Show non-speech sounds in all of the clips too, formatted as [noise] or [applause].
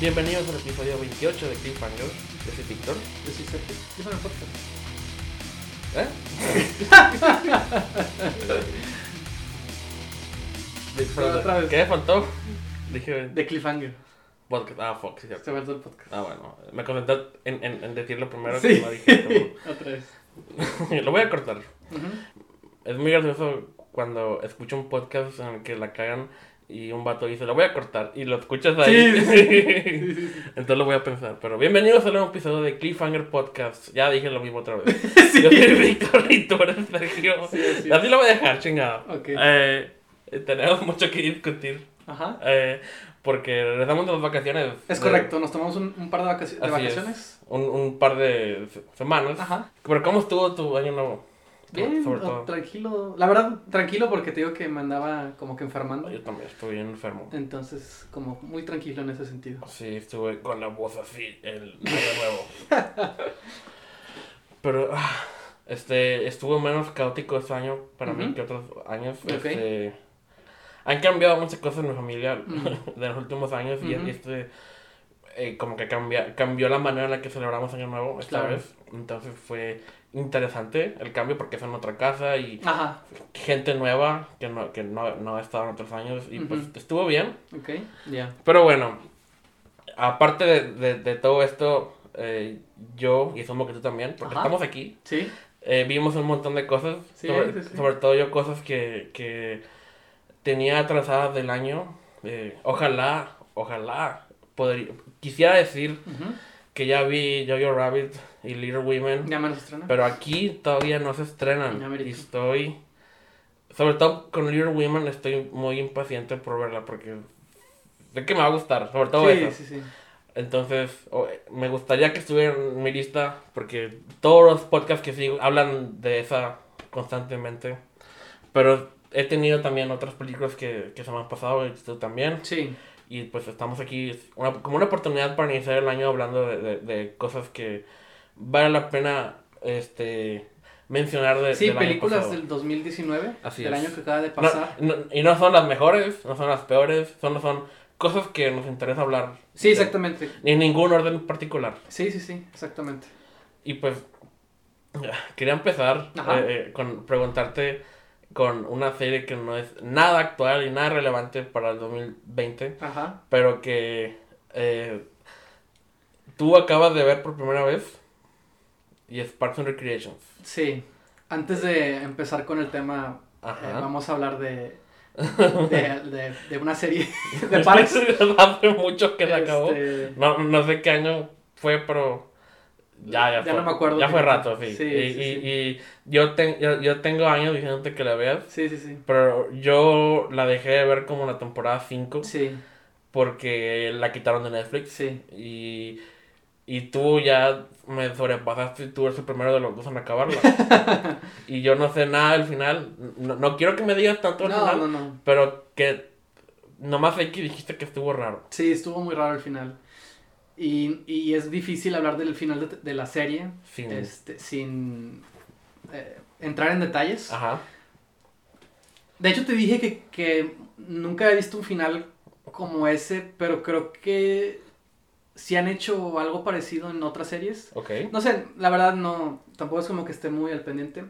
Bienvenidos al episodio 28 de Cliffhanger. Yo soy Víctor. Yo soy Sergio. Yo soy el podcast. ¿Eh? [laughs] Pero otra vez. ¿Qué faltó? Dije De Cliffhanger. podcast. Ah, fuck, sí, Se cierto. vuelve el podcast. Ah, bueno. Me concentré en, en, en decirlo primero Sí. que no dije. [laughs] Otra vez. como- [laughs] Lo voy a cortar. Ujú. Es muy gracioso cuando escucho un podcast en el que la cagan y un vato dice, lo voy a cortar. Y lo escuchas ahí. Sí, sí. [laughs] Entonces lo voy a pensar. Pero bienvenidos a un nuevo episodio de Cliffhanger Podcast. Ya dije lo mismo otra vez. [laughs] Yo soy Víctor y tú eres Sergio. Sí, así lo voy a dejar, chingado. Ok. Eh, tenemos mucho que discutir. Ajá. eh, porque regresamos de las vacaciones. Es de- correcto, nos tomamos un, un par de, de vacaciones. Un, un par de se- semanas. Ajá. Pero ¿cómo estuvo tu año nuevo? Bien, Sobre todo. tranquilo. La verdad, tranquilo porque te digo que me andaba como que enfermando. Yo también estuve bien enfermo. Entonces, como muy tranquilo en ese sentido. Sí, estuve con la voz así el año nuevo. [laughs] Pero ah, este estuvo menos caótico este año para mí Ujú. que otros años. Ok. Este, han cambiado muchas cosas en mi familia Ujú. [laughs] de los últimos años y Ujú. este eh, como que cambia, cambió la manera en la que celebramos Año Nuevo esta Claro. vez. Entonces fue interesante el cambio porque es en otra casa y Ajá. gente nueva que no, que no, no ha estado en otros años y pues estuvo bien. Ok. Ya. Pero bueno, aparte de, de, de todo esto, eh, yo, y asumo que tú también, porque Ajá. estamos aquí, Sí. eh, vimos un montón de cosas, Sí, sobre, sí, sí. sobre todo yo cosas que, que tenía atrasadas del año. eh, ojalá, ojalá, podría, quisiera decir. Que ya vi Jojo Rabbit y Little Women, Ya me los estrena. pero aquí todavía no se estrenan. Ya. Y estoy, sobre todo con Little Women, estoy muy impaciente por verla porque sé que me va a gustar, sobre todo sí, esa. sí, sí. Entonces, me gustaría que estuviera en mi lista porque todos los podcasts que sigo hablan de esa constantemente. Pero he tenido también otras películas que, que se me han pasado y tú también. Sí. Y pues estamos aquí una- como una oportunidad para iniciar el año hablando de, de- de cosas que vale la pena este mencionar de, Sí, del año películas pasado. del 2019, Así del es. año que acaba de No- pasar. no- y no son las mejores, no son las peores, son, son cosas que nos interesa hablar. Sí, exactamente. En ningún orden particular. Sí, sí, sí, exactamente. Y pues quería empezar eh, eh, con preguntarte con una serie que no es nada actual y nada relevante para el 2020, Ajá. pero que eh, tú acabas de ver por primera vez y es Parks and Recreations. Sí. Antes de empezar con el tema, eh, vamos a hablar de, de, de, de una serie [laughs] de Parks. Hace mucho que se acabó. Este, No, no sé qué año fue, pero ya, ya, Ya fue. no me acuerdo, Ya fue rato, sí. Sí, y, sí, y- sí. y yo, yo, yo tengo años diciéndote que la veas. Sí, sí, sí. Pero yo la dejé de ver como la temporada 5 Sí, porque la quitaron de Netflix. sí. Y, y tú ya me sobrepasaste y tú eres el primero de los dos en acabarla. [laughs] y yo no sé nada del final. No, no quiero que me digas tanto del No, final, no, no. pero que nomás sé que dijiste que estuvo raro. Sí, estuvo muy raro el final. Y, y es difícil hablar del final de, de la serie Sin... este, sin eh, entrar en detalles. Ajá. De hecho, te dije que, que nunca he visto un final como ese, pero creo que sí han hecho algo parecido en otras series. Ok. No sé, la verdad no, tampoco es como que esté muy al pendiente.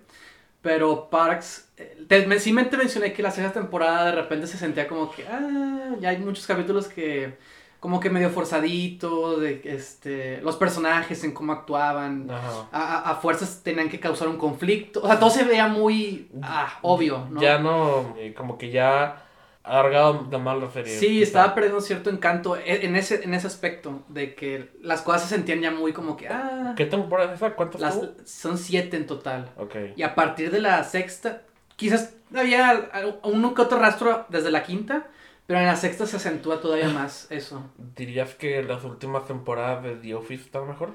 Pero Parks, eh, te, me, sí me te mencioné que la sexta temporada de repente se sentía como que, ah, ya hay muchos capítulos que, como que medio forzaditos, de este, los personajes en cómo actuaban, Ajá. a, a- fuerzas tenían que causar un conflicto, o sea, todo se veía muy, ah, obvio, ¿no? Ya no, eh, como que ya alargado de la serie. Sí, estaba perdiendo cierto encanto e- en ese, en ese aspecto, de que las cosas se sentían ya muy como que, ah, ¿Qué temporada es esa? ¿Cuántas las, son siete en total. Ok. Y a partir de la sexta, quizás había uno que otro rastro desde la quinta, pero en la sexta se acentúa todavía más eso. ¿Dirías que las últimas temporadas de The Office están mejor?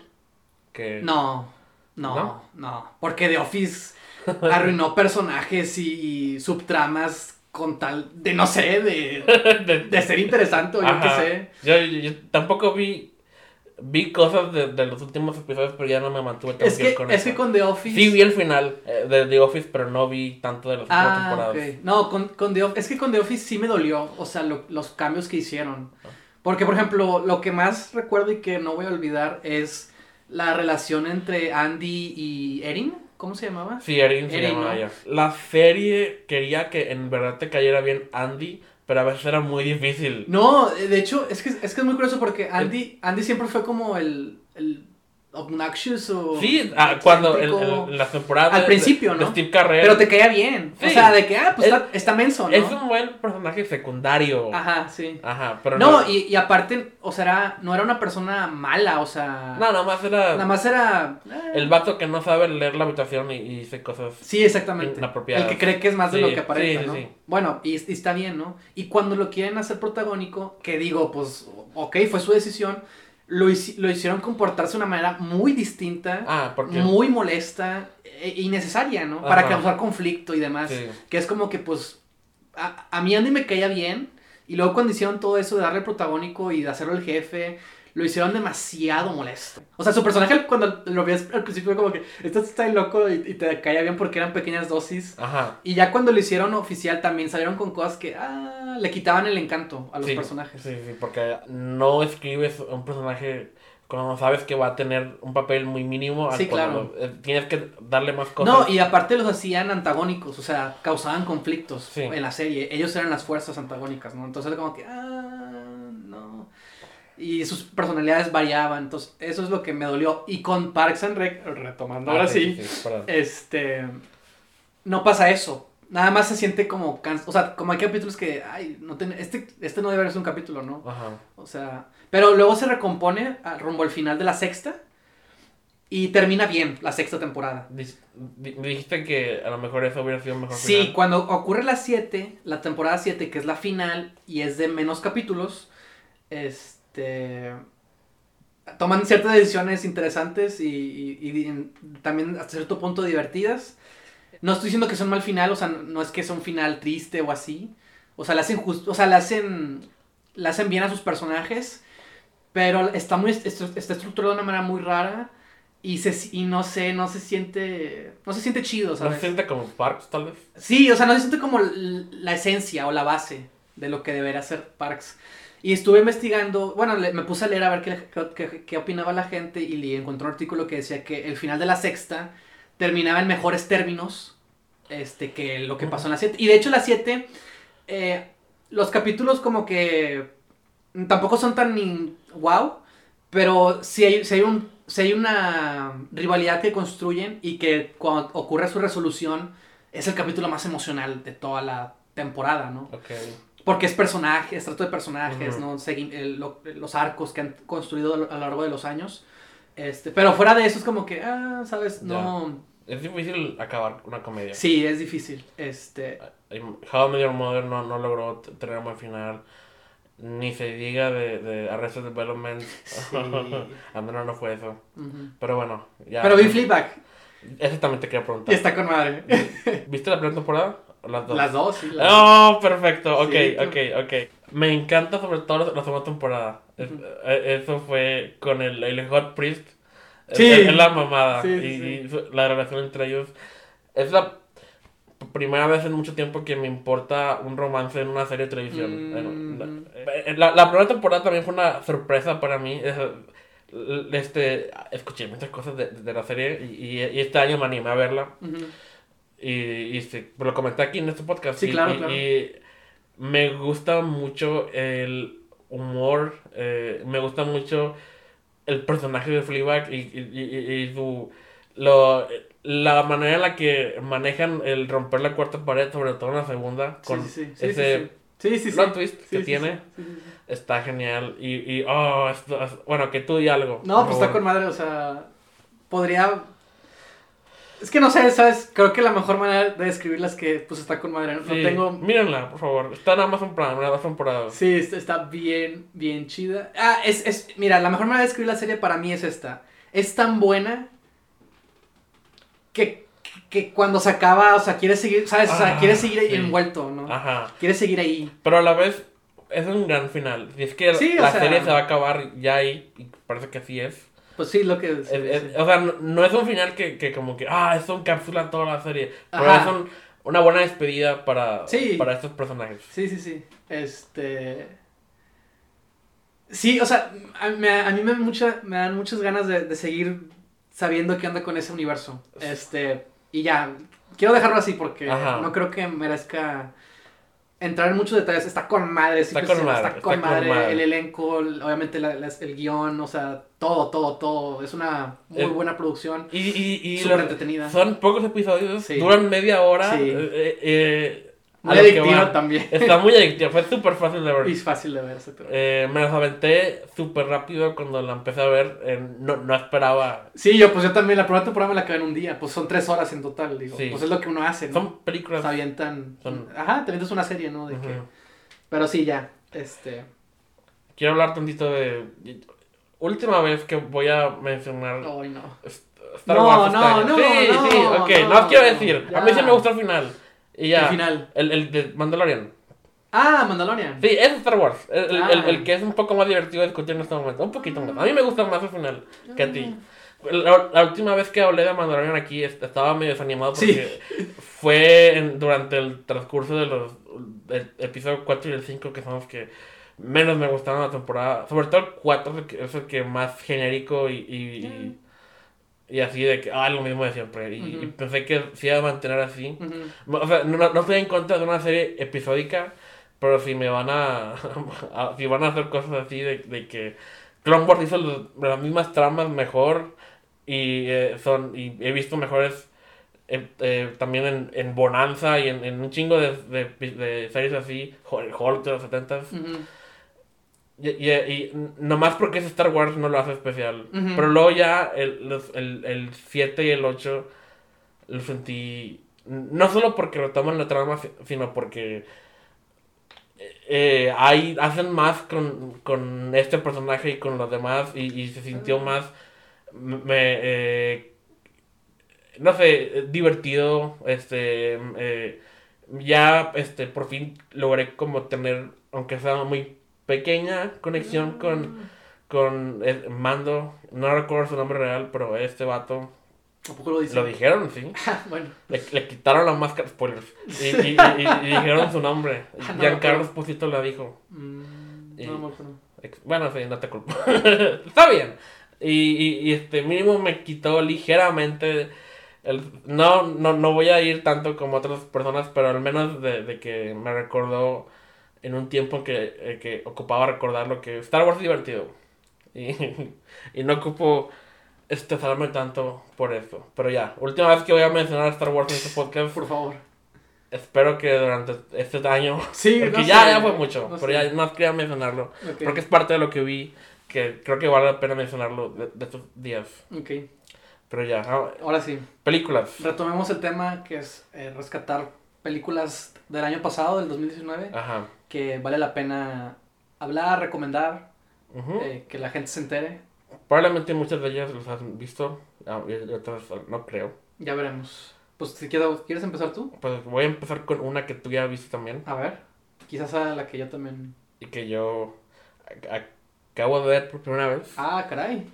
Que... No, no, ¿No? no, porque The Office arruinó personajes y, y subtramas con tal de, no sé, de, [laughs] De- de ser interesante o yo qué sé. Yo, yo- yo tampoco vi vi cosas de, de los últimos episodios, pero ya no me mantuve tan Es que, con es eso. que con The Office... Sí vi el final eh, de The Office, pero no vi tanto de las últimas Ah, temporadas. No, con, con The Office, es que con The Office sí me dolió, o sea, lo- los cambios que hicieron. Porque, por ejemplo, lo que más recuerdo y que no voy a olvidar es la relación entre Andy y Erin. ¿Cómo se llamaba? Sí, Erin se Erin, llamaba ¿no? ella. La serie quería que en verdad te cayera bien Andy, pero a veces era muy difícil. No, de hecho, es que es, que es muy curioso porque Andy, Andy siempre fue como el, el obnoxious o... Sí, ah, cuando en, en las temporadas Al principio, de, ¿no? Steve Carell. Pero te caía bien. O sea, de que, ah, pues Es- está, está menso, ¿no? Es un buen personaje secundario. Ajá, sí. Ajá, pero No, no. y, y aparte, o sea, era- no era una persona mala, o sea... No, nada más era Nada más era... eh, el vato que no sabe leer la habitación y, y dice cosas. Sí, exactamente. El que cree que es más de lo que aparenta, sí, ¿no? sí. Bueno, y, y está bien, ¿no? Y cuando lo quieren hacer protagónico, que digo, pues, ok, fue su decisión, lo, hici- lo hicieron comportarse de una manera muy distinta, Ah, muy molesta e innecesaria, ¿no? Para causar conflicto y demás. Sí. Que es como que, pues, a, a mí Andy me caía bien, y luego cuando hicieron todo eso de darle el protagónico y de hacerlo el jefe, lo hicieron demasiado molesto. O sea, su personaje cuando lo veías al principio como que, esto está loco y, y te caía bien porque eran pequeñas dosis. Ajá. Y ya cuando lo hicieron oficial también salieron con cosas que ah, le quitaban el encanto a los sí, personajes. Sí, sí, porque no escribes un personaje cuando sabes que va a tener un papel muy mínimo. a Sí, lo- eh, tienes que darle más cosas. No, y aparte los hacían antagónicos, o sea, causaban conflictos Sí. en la serie. Ellos eran las fuerzas antagónicas, ¿no? Entonces como que, ah. Y sus personalidades variaban, entonces eso es lo que me dolió. Y con Parks and Rec, retomando Ah, ahora sí, este, no pasa eso. Nada más se siente como cansado. O sea, como hay capítulos que, ay, no ten- este, este no debe ser un capítulo, ¿no? Ajá. O sea, pero luego se recompone a- rumbo al final de la sexta y termina bien la sexta temporada. Dis- Dijiste que a lo mejor eso hubiera sido mejor Sí, final. cuando ocurre la 7, la temporada 7, que es la final y es de menos capítulos, este toman ciertas decisiones interesantes y, y- y en- también hasta cierto punto divertidas. No estoy diciendo que son mal final, o sea, no es que sea un final triste o así. O sea, le hacen justo, o sea, le hacen le hacen bien a sus personajes, pero está muy est- está estructurado de una manera muy rara y se y no sé, no se siente no se siente chido, ¿No ¿sabes? se siente como Parks, tal vez? Sí, o sea, no se siente como la esencia o la base de lo que debería ser Parks. Y estuve investigando, bueno, me puse a leer a ver qué, qué- opinaba la gente y le encontré un artículo que decía que el final de la sexta terminaba en mejores términos este, que lo que pasó en la 7. Y de hecho la 7, eh, los capítulos como que tampoco son tan wow, pero si hay, sí hay, un, sí hay una rivalidad que construyen y que cuando ocurre su resolución es el capítulo más emocional de toda la temporada, ¿no? Ok. Porque es personaje, es trato de personajes, Ujú. ¿no? Segui- el- lo- los arcos que han construido a lo a lo largo de los años. Este, pero fuera de eso es como que, ah, ¿sabes? No. Es difícil acabar una comedia. Sí, es difícil. Este. How I Met Your Mother no, no logró tener un buen final. Ni se diga de, de Arrested Development. Sí. A mí no, no fue eso. ujú. Pero bueno, ya. Pero vi Fleabag Eso también te quería y preguntar. está con madre. ¿Viste la primera temporada? ¿O las dos? Las dos, sí. las dos. Oh, perfecto. Ok, Sí, ok, ok. Me encanta sobre todo la, segunda temporada. Ujú. eh, Eso fue con el, el Hot Priest. Es- Sí. Es, la mamada. Sí, sí, y, sí. y la relación entre ellos. Es la primera vez en mucho tiempo que me importa un romance en una serie de televisión. Mm. La, la- la primera temporada también fue una sorpresa para mí. Este, escuché muchas cosas de, de la serie y, y- y este año me animé a verla. Ujú. Y, y sí, lo comenté aquí en este podcast. Sí, y, claro, y- claro. y me gusta mucho el humor, eh, me gusta mucho el personaje de Fleabag y, y, y- y su... Lo, la manera en la que manejan el romper la cuarta pared, sobre todo en la segunda, con sí, sí. Sí, ese plot twist que tiene, está genial. Y, y oh, esto es- bueno, que tú y algo. No, pues está con madre, o sea, podría... Es que no sé, ¿sabes? Creo que la mejor manera de describirla es que, pues, está con madre. No, Sí, tengo... Mírenla, por favor. Está en Amazon Prime, una dos temporadas. Sí, está- bien, bien chida. Ah, es, es... Mira, la mejor manera de describir la serie para mí es esta. Es tan buena que, que cuando se acaba, o sea, quiere seguir, ¿sabes? O sea, Ah, quiere seguir ahí sí. envuelto, ¿no? Ajá. Quiere seguir ahí. Pero a la vez es un gran final. Si es que Sí, la sea- serie se va a acabar ya ahí, y parece que así es. Pues sí, lo que es. Es- es- o sea, no, no es un final que, que como que, ah, eso encapsula toda la serie. Pero Ajá. es un- una buena despedida para, Sí. para estos personajes. Sí, sí, sí. Este. Sí, o sea, a, me- a mí me, dan mucha, me dan muchas ganas de, de seguir sabiendo qué onda con ese universo. Este, y ya, quiero dejarlo así porque Ajá. no creo que merezca entrar en muchos detalles. Está con madre, sí Está con madre, está está con madre, madre. el elenco, el- obviamente la- las- el guion, o sea, todo, todo, todo. Es una muy Eh, buena producción, Y, y, y súper entretenida. son pocos episodios, Sí. duran media hora. Sí. eh, eh, eh, Muy adictiva también. [laughs] Está muy adictiva, fue súper fácil de ver. Es fácil de ver, exactamente. Eh, me las aventé súper rápido cuando la empecé a ver. eh, no, no esperaba. Sí, yo pues yo también la primera temporada me la acabé en un día, pues son tres horas en total, digo. Sí. Pues es lo que uno hace, ¿no? Son películas. Se avientan. Son- Ajá, te avientas una serie, ¿no? De que... Pero sí, ya. Este. Quiero hablar tantito de. Última vez que voy a mencionar Ay, no. Star No, Wars. no, este año. no, sí, no, sí, ok. no, No, quiero decir. A mí sí me gustó el final. Y ya. El final. El, el de Mandalorian. Ah, Mandalorian. Sí, es Star Wars. El, el- Ah. el- el que es un poco más divertido de discutir en este momento. Un poquito más. A mí me gusta más el final que a ti. La, la última vez que hablé de Mandalorian aquí est- estaba medio desanimado porque fue en- durante el transcurso de los del episodio 4 y el 5 que son los que menos me gustaron la temporada. Sobre todo el 4 es el que, es el que más genérico y, y, y- y así de que, ah, lo mismo de siempre. Y, pensé que se iba a mantener así. O sea, no, no estoy en contra de una serie episódica, pero si me van a, [laughs] a- si van a hacer cosas así de, de que Clone Wars hizo los- las mismas tramas mejor y eh, son y he visto mejores eh, eh, también en, en Bonanza y en, en un chingo de, de, de series así, Hul- Hulk de los 70 Ujú. Y, y, y nomás porque es Star Wars no lo hace especial. Pero luego ya el, los- el, el 7 y el 8 lo sentí. No solo porque retoman la trama, si- sino porque eh, hay, hacen más con, con este personaje y con los demás y, y se sintió más. Me, eh, no sé, eh, divertido. Este. eh, ya este por fin logré como tener, aunque sea muy pequeña, conexión con, con el mando. No recuerdo su nombre real, pero este vato. Tampoco lo dice. Lo dijeron, sí. [laughs] bueno. Le, le quitaron la máscara, spoilers. Y, y- y- y dijeron su nombre. [laughs] Ah, no, Giancarlo Esposito la dijo. Mm, Y- no. Ex- Bueno, sí, no te culpo. [laughs] Está bien. Y, y, y, este mínimo me quitó ligeramente. El, no, no, no voy a ir tanto como otras personas, pero al menos de, de que me recordó en un tiempo que, eh, que ocupaba recordar lo que Star Wars es divertido. Y, [laughs] y no ocupo estresarme tanto por eso. Pero ya, última vez que voy a mencionar Star Wars en este podcast. Por favor. Espero que durante este año. [laughs] Sí, Porque no ya, sé, ya fue mucho. no pero sé. ya no quería mencionarlo. Porque es parte de lo que vi. Que creo que vale la pena mencionarlo de, de estos días. Ok. Pero ya. ah, Ahora sí. películas. Retomemos el tema que es eh, rescatar películas del año pasado, del 2019, Ajá. que vale la pena hablar, recomendar, eh, que la gente se entere. Probablemente muchas de ellas los han visto. ah, otras no creo. Ya veremos. Pues si quieres, ¿quieres empezar tú? Pues voy a empezar con una que tú ya viste también. A ver. Quizás a la que yo también. Y que yo acabo de ver por primera vez. Ah, caray.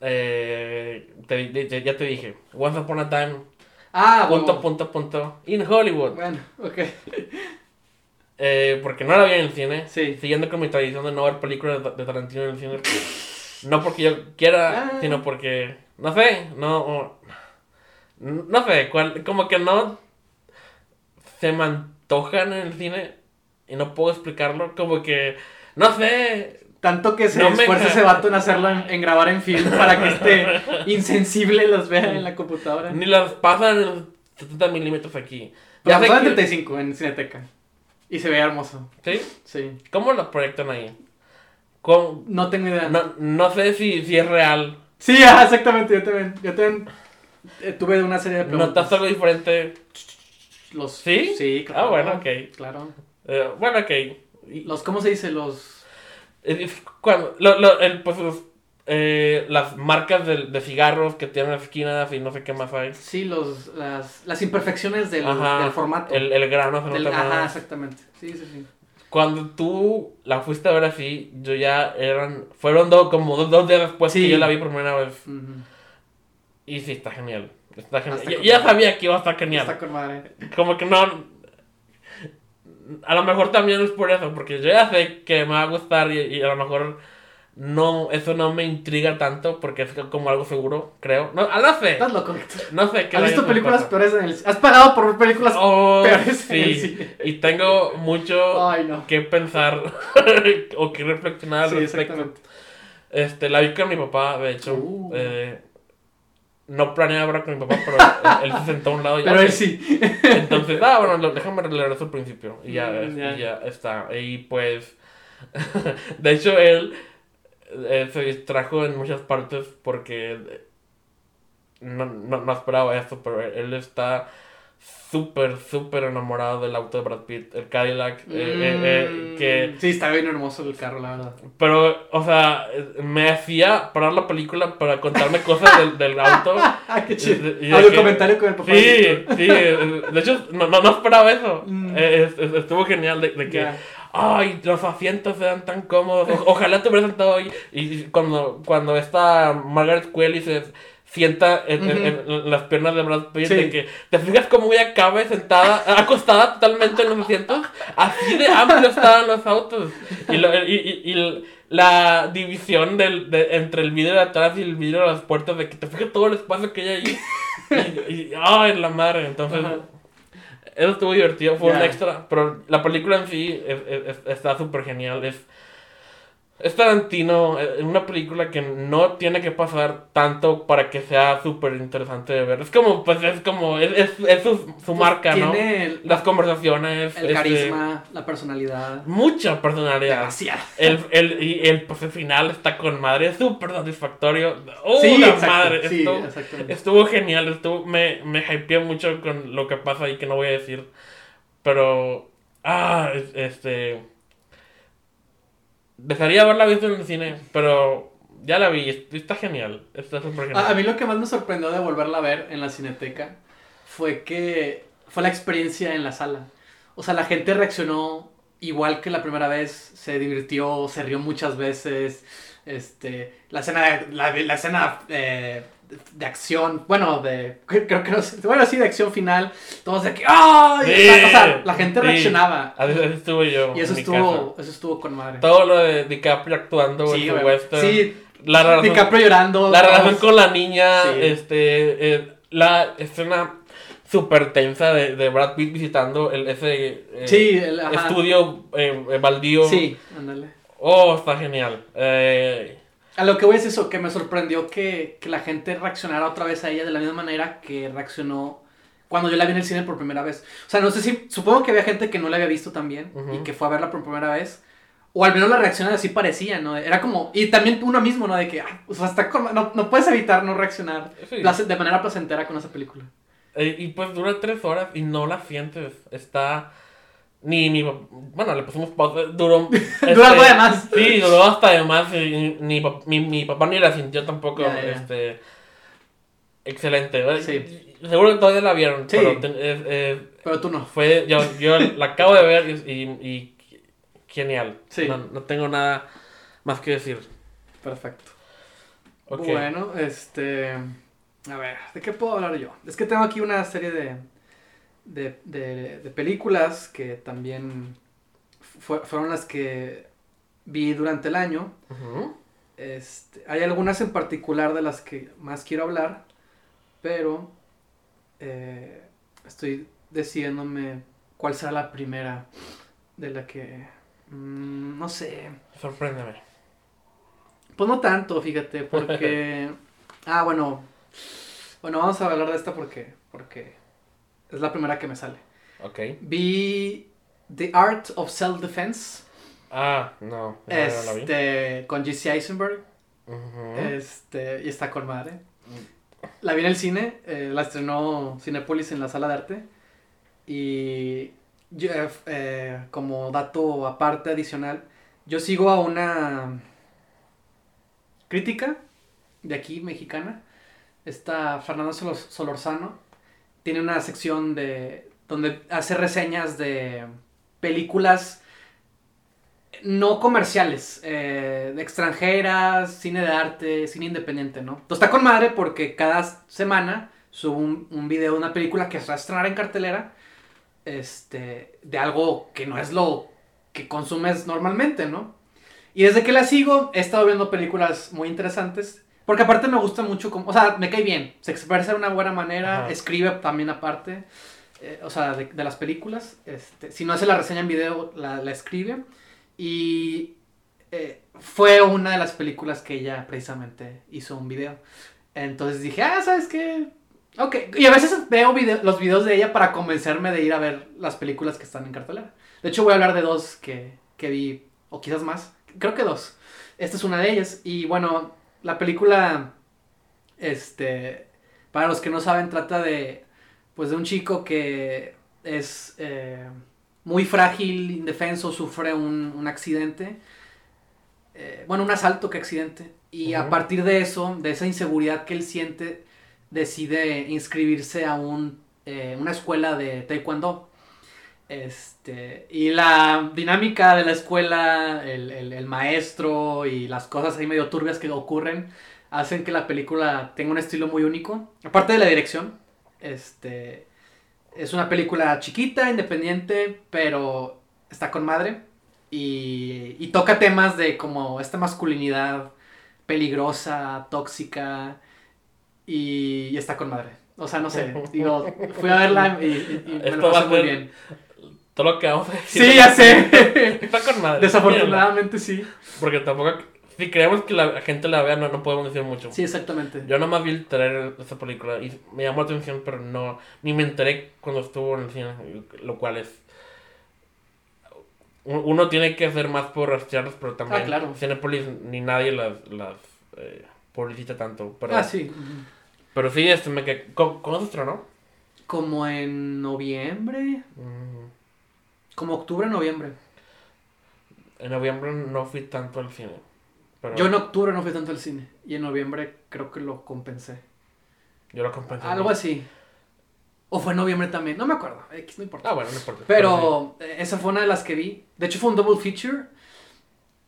Eh, te- ya te dije. Once Upon a Time. Ah, Punto, bueno. punto, punto. In Hollywood. Bueno, ok. [laughs] Eh, porque no la vi en el cine. Sí. Siguiendo con mi tradición de no ver películas de, de Tarantino en el cine. No porque yo quiera, Ah. sino porque. No sé, no. No sé, como que no. Se me antojan en el cine. Y no puedo explicarlo. Como que. No sé. Tanto que se No esfuerza ese [laughs] vato en hacerlo, en, en grabar en film para que este [laughs] insensible los vea en la computadora. Ni las pasan en los 70 milímetros aquí. En que- 35 en Cineteca. Y se ve hermoso. ¿Sí? Sí. ¿Cómo lo proyectan ahí? ¿Cómo- No tengo idea. No, no sé si, si es real. Sí, ajá, exactamente. Yo también. Yo también eh, tuve una serie de preguntas. ¿Notas algo diferente? Los, ¿Sí? Sí, claro. Ah, bueno, ok. Claro. Eh, bueno, ok. Los, ¿cómo se dice? Los... es cuando, lo, lo- el, pues, los, eh, las marcas de, de cigarros que tienen las esquinas y no sé qué más hay. Sí, los, las, las imperfecciones del, Ajá, del formato. El, el grano se Del- nota ajá, más. exactamente. Sí, sí, sí. Cuando tú la fuiste a ver así, yo ya eran. Fueron do- como dos, dos días después Sí. que yo la vi por primera vez. Ujú. Y sí, está genial. Está genial. Está Ya, ya sabía que iba a estar genial. Está con madre. Como que no. A lo mejor también es por eso, porque yo ya sé que me va a gustar y, y a lo mejor no, eso no me intriga tanto porque es como algo seguro, creo. No, ah, no sé. Estás loco. No sé qué ¿Has visto películas peores en el? ¿Has pagado por ver películas Oh, peores en el sí. cine? Y tengo mucho Ay, no. que pensar [laughs] o que reflexionar al Sí, respecto. Este, la vi con mi papá, de hecho. Uh. Eh, no planeaba verla con mi papá, pero él, él se sentó a un lado y Pero él sí. [laughs] Entonces, ah, bueno, lo- déjame leer eso al principio. Y ya, Mm, y ya está. Y pues, [laughs] de hecho, él eh, se distrajo en muchas partes porque no, no, no esperaba esto, pero él, él está súper, súper enamorado del auto de Brad Pitt, el Cadillac. eh, eh, eh, que Mm, Sí, está bien hermoso el carro, la verdad. pero, o sea, eh, me hacía parar la película para contarme cosas del, del auto. [laughs] Ah, qué chido. Y- y de Audio que- comentario con el papá. Sí, sí. eh, De hecho, no, no, no esperaba eso. Mm. Eh, es- es- estuvo genial de, de que, Ya. ay, los asientos eran tan cómodos. o- ojalá te hubieras sentado ahí. Y cuando, cuando esta Margaret Qualley se sienta en, en- en- en las piernas de Brad Pitt, Sí. de que te fijas cómo ella cabe sentada, acostada totalmente en los asientos. Así de amplio estaban los autos. Y, lo- y, y- y la división del, de- entre el vidrio de atrás y el vidrio de las puertas, de que te fijas todo el espacio que hay ahí. Y, ay, la madre. Entonces, Ajá. eso estuvo divertido, fue un Ya. extra. Pero la película en sí es- es- está súper genial. Es, es Tarantino, es una película que no tiene que pasar tanto para que sea súper interesante de ver. Es como, pues, es como, es, es, es su, su marca, ¿no? Tiene el, Las conversaciones. el este, carisma, la personalidad. Mucha personalidad. Demasiado. El, el, y el, pues, el final está con madre, es súper satisfactorio. ¡Oh, Sí, la exacto, madre! sí, estuvo, genial, estuvo, me, me hypeé mucho con lo que pasa ahí que no voy a decir. Pero, ah, es- este... Dejaría haberla visto en el cine, pero ya la vi, est- está genial, está súper genial. A, a mí lo que más me sorprendió de volverla a ver en la cineteca fue que fue la experiencia en la sala. O sea, la gente reaccionó igual que la primera vez, se divirtió, se rió muchas veces. Este, la escena, la, la escena eh, de acción, bueno, de, [laughs] creo que no sé, bueno, sí, de acción final, todos de que, ¡ay! Sí, o sea, la gente sí. reaccionaba. Así, así estuve yo. Y eso estuvo, eso estuvo con madre. Todo lo de DiCaprio actuando Sí, en western. Sí, La relación, DiCaprio llorando. la relación con la niña, Sí. este, eh, la escena súper tensa de, de Brad Pitt visitando el, ese eh, Sí, el- estudio eh, baldío. Sí, ándale. Oh, está genial. Eh, A lo que voy es eso, que me sorprendió que, que la gente reaccionara otra vez a ella de la misma manera que reaccionó cuando yo la vi en el cine por primera vez. O sea, no sé si, supongo que había gente que no la había visto también Ujú. y que fue a verla por primera vez. O al menos las reacciones así parecían, ¿no? Era como, y también uno mismo, ¿no? De que, o sea, está con- no, no puedes evitar no reaccionar Sí. place- de manera placentera con esa película. eh, y pues dura tres horas y no la sientes. Está. Ni mi Bueno, le pusimos pausa. Duró. [laughs] este, Dura algo de más. Sí, duró hasta de más. y ni mi, mi papá ni la sintió tampoco. Ya, ya. Este. Excelente. Sí. Seguro que todavía la vieron. Sí. Pero tú no. fue. Yo, yo la acabo de ver y, y- y genial. Sí. No, no tengo nada más que decir. Perfecto. Bueno, este. A ver, ¿de qué puedo hablar yo? Es que tengo aquí una serie de. De, de, de películas que también fue- fueron las que vi durante el año. Este, hay algunas en particular de las que más quiero hablar, pero eh, estoy decidiéndome cuál será la primera de la que. mm, no sé. Sorpréndeme. Pues no tanto, fíjate, porque... [laughs] ah, bueno. Bueno, vamos a hablar de esta porque, porque es la primera que me sale. Ok. Vi The Art of Self-Defense Ah, no. este, con Jesse Eisenberg este, y está con madre. La vi en el cine, eh, la estrenó Cinepolis en la sala de arte y yo, eh, como dato aparte adicional, yo sigo a una crítica de aquí, mexicana, esta Fernanda Sol- Solorzano, tiene una sección de donde hace reseñas de películas no comerciales, eh, de extranjeras, cine de arte, cine independiente, ¿no? Entonces está con madre porque cada semana sube un, un video de una película que se va a estrenar en cartelera este, de algo que no es lo que consumes normalmente, ¿no? Y desde que la sigo, he estado viendo películas muy interesantes. Porque aparte me gusta mucho, como, o sea, me cae bien. Se expresa de una buena manera, Ajá. escribe también aparte, eh, o sea, de, de las películas. Este, si no hace la reseña en video, la, la escribe. Y eh, fue una de las películas que ella precisamente hizo un video. Entonces dije, ah, ¿sabes qué? Ok. Y a veces veo video- los videos de ella para convencerme de ir a ver las películas que están en cartelera. De hecho, voy a hablar de dos que, que vi, o quizás más. Creo que dos. Esta es una de ellas. Y bueno, la película, este, para los que no saben, trata de, pues, de un chico que es eh, muy frágil, indefenso, sufre un, un accidente. Eh, bueno, un asalto que accidente. Y a partir de eso, de esa inseguridad que él siente, decide inscribirse a un, eh, una escuela de taekwondo. Este, y la dinámica de la escuela, el, el- el maestro y las cosas ahí medio turbias que ocurren hacen que la película tenga un estilo muy único. Aparte de la dirección, este, es una película chiquita, independiente, pero está con madre. Y, y toca temas de como esta masculinidad peligrosa, tóxica, y, y está con madre. O sea, no sé, digo, fui a verla y, y- y me [laughs] lo pasé muy bien. Todo lo que vamos a decir. Sí, ya sé. [laughs] Está con madre. Desafortunadamente sí. Porque tampoco. Si creemos que la gente la vea, no, no podemos decir mucho. Sí, exactamente. Yo nomás vi el trailer de esa película y me llamó la atención, pero no. Ni me enteré cuando estuvo en el cine, lo cual es. Uno tiene que hacer más por rastrearlos, pero también. Ah, claro. Cinepolis ni nadie las, las eh, publicita tanto. Pero, Ah, sí. pero sí, este me quedé. ¿Cómo, cómo se estrenó? Como en noviembre. Mm, Como octubre, noviembre. en noviembre no fui tanto al cine. Pero Yo en octubre no fui tanto al cine. Y en noviembre creo que lo compensé. Yo lo compensé. Algo así. O fue en noviembre también. No me acuerdo. X, no importa. Ah, bueno, no importa. Pero esa fue una de las que vi. De hecho, fue un double feature.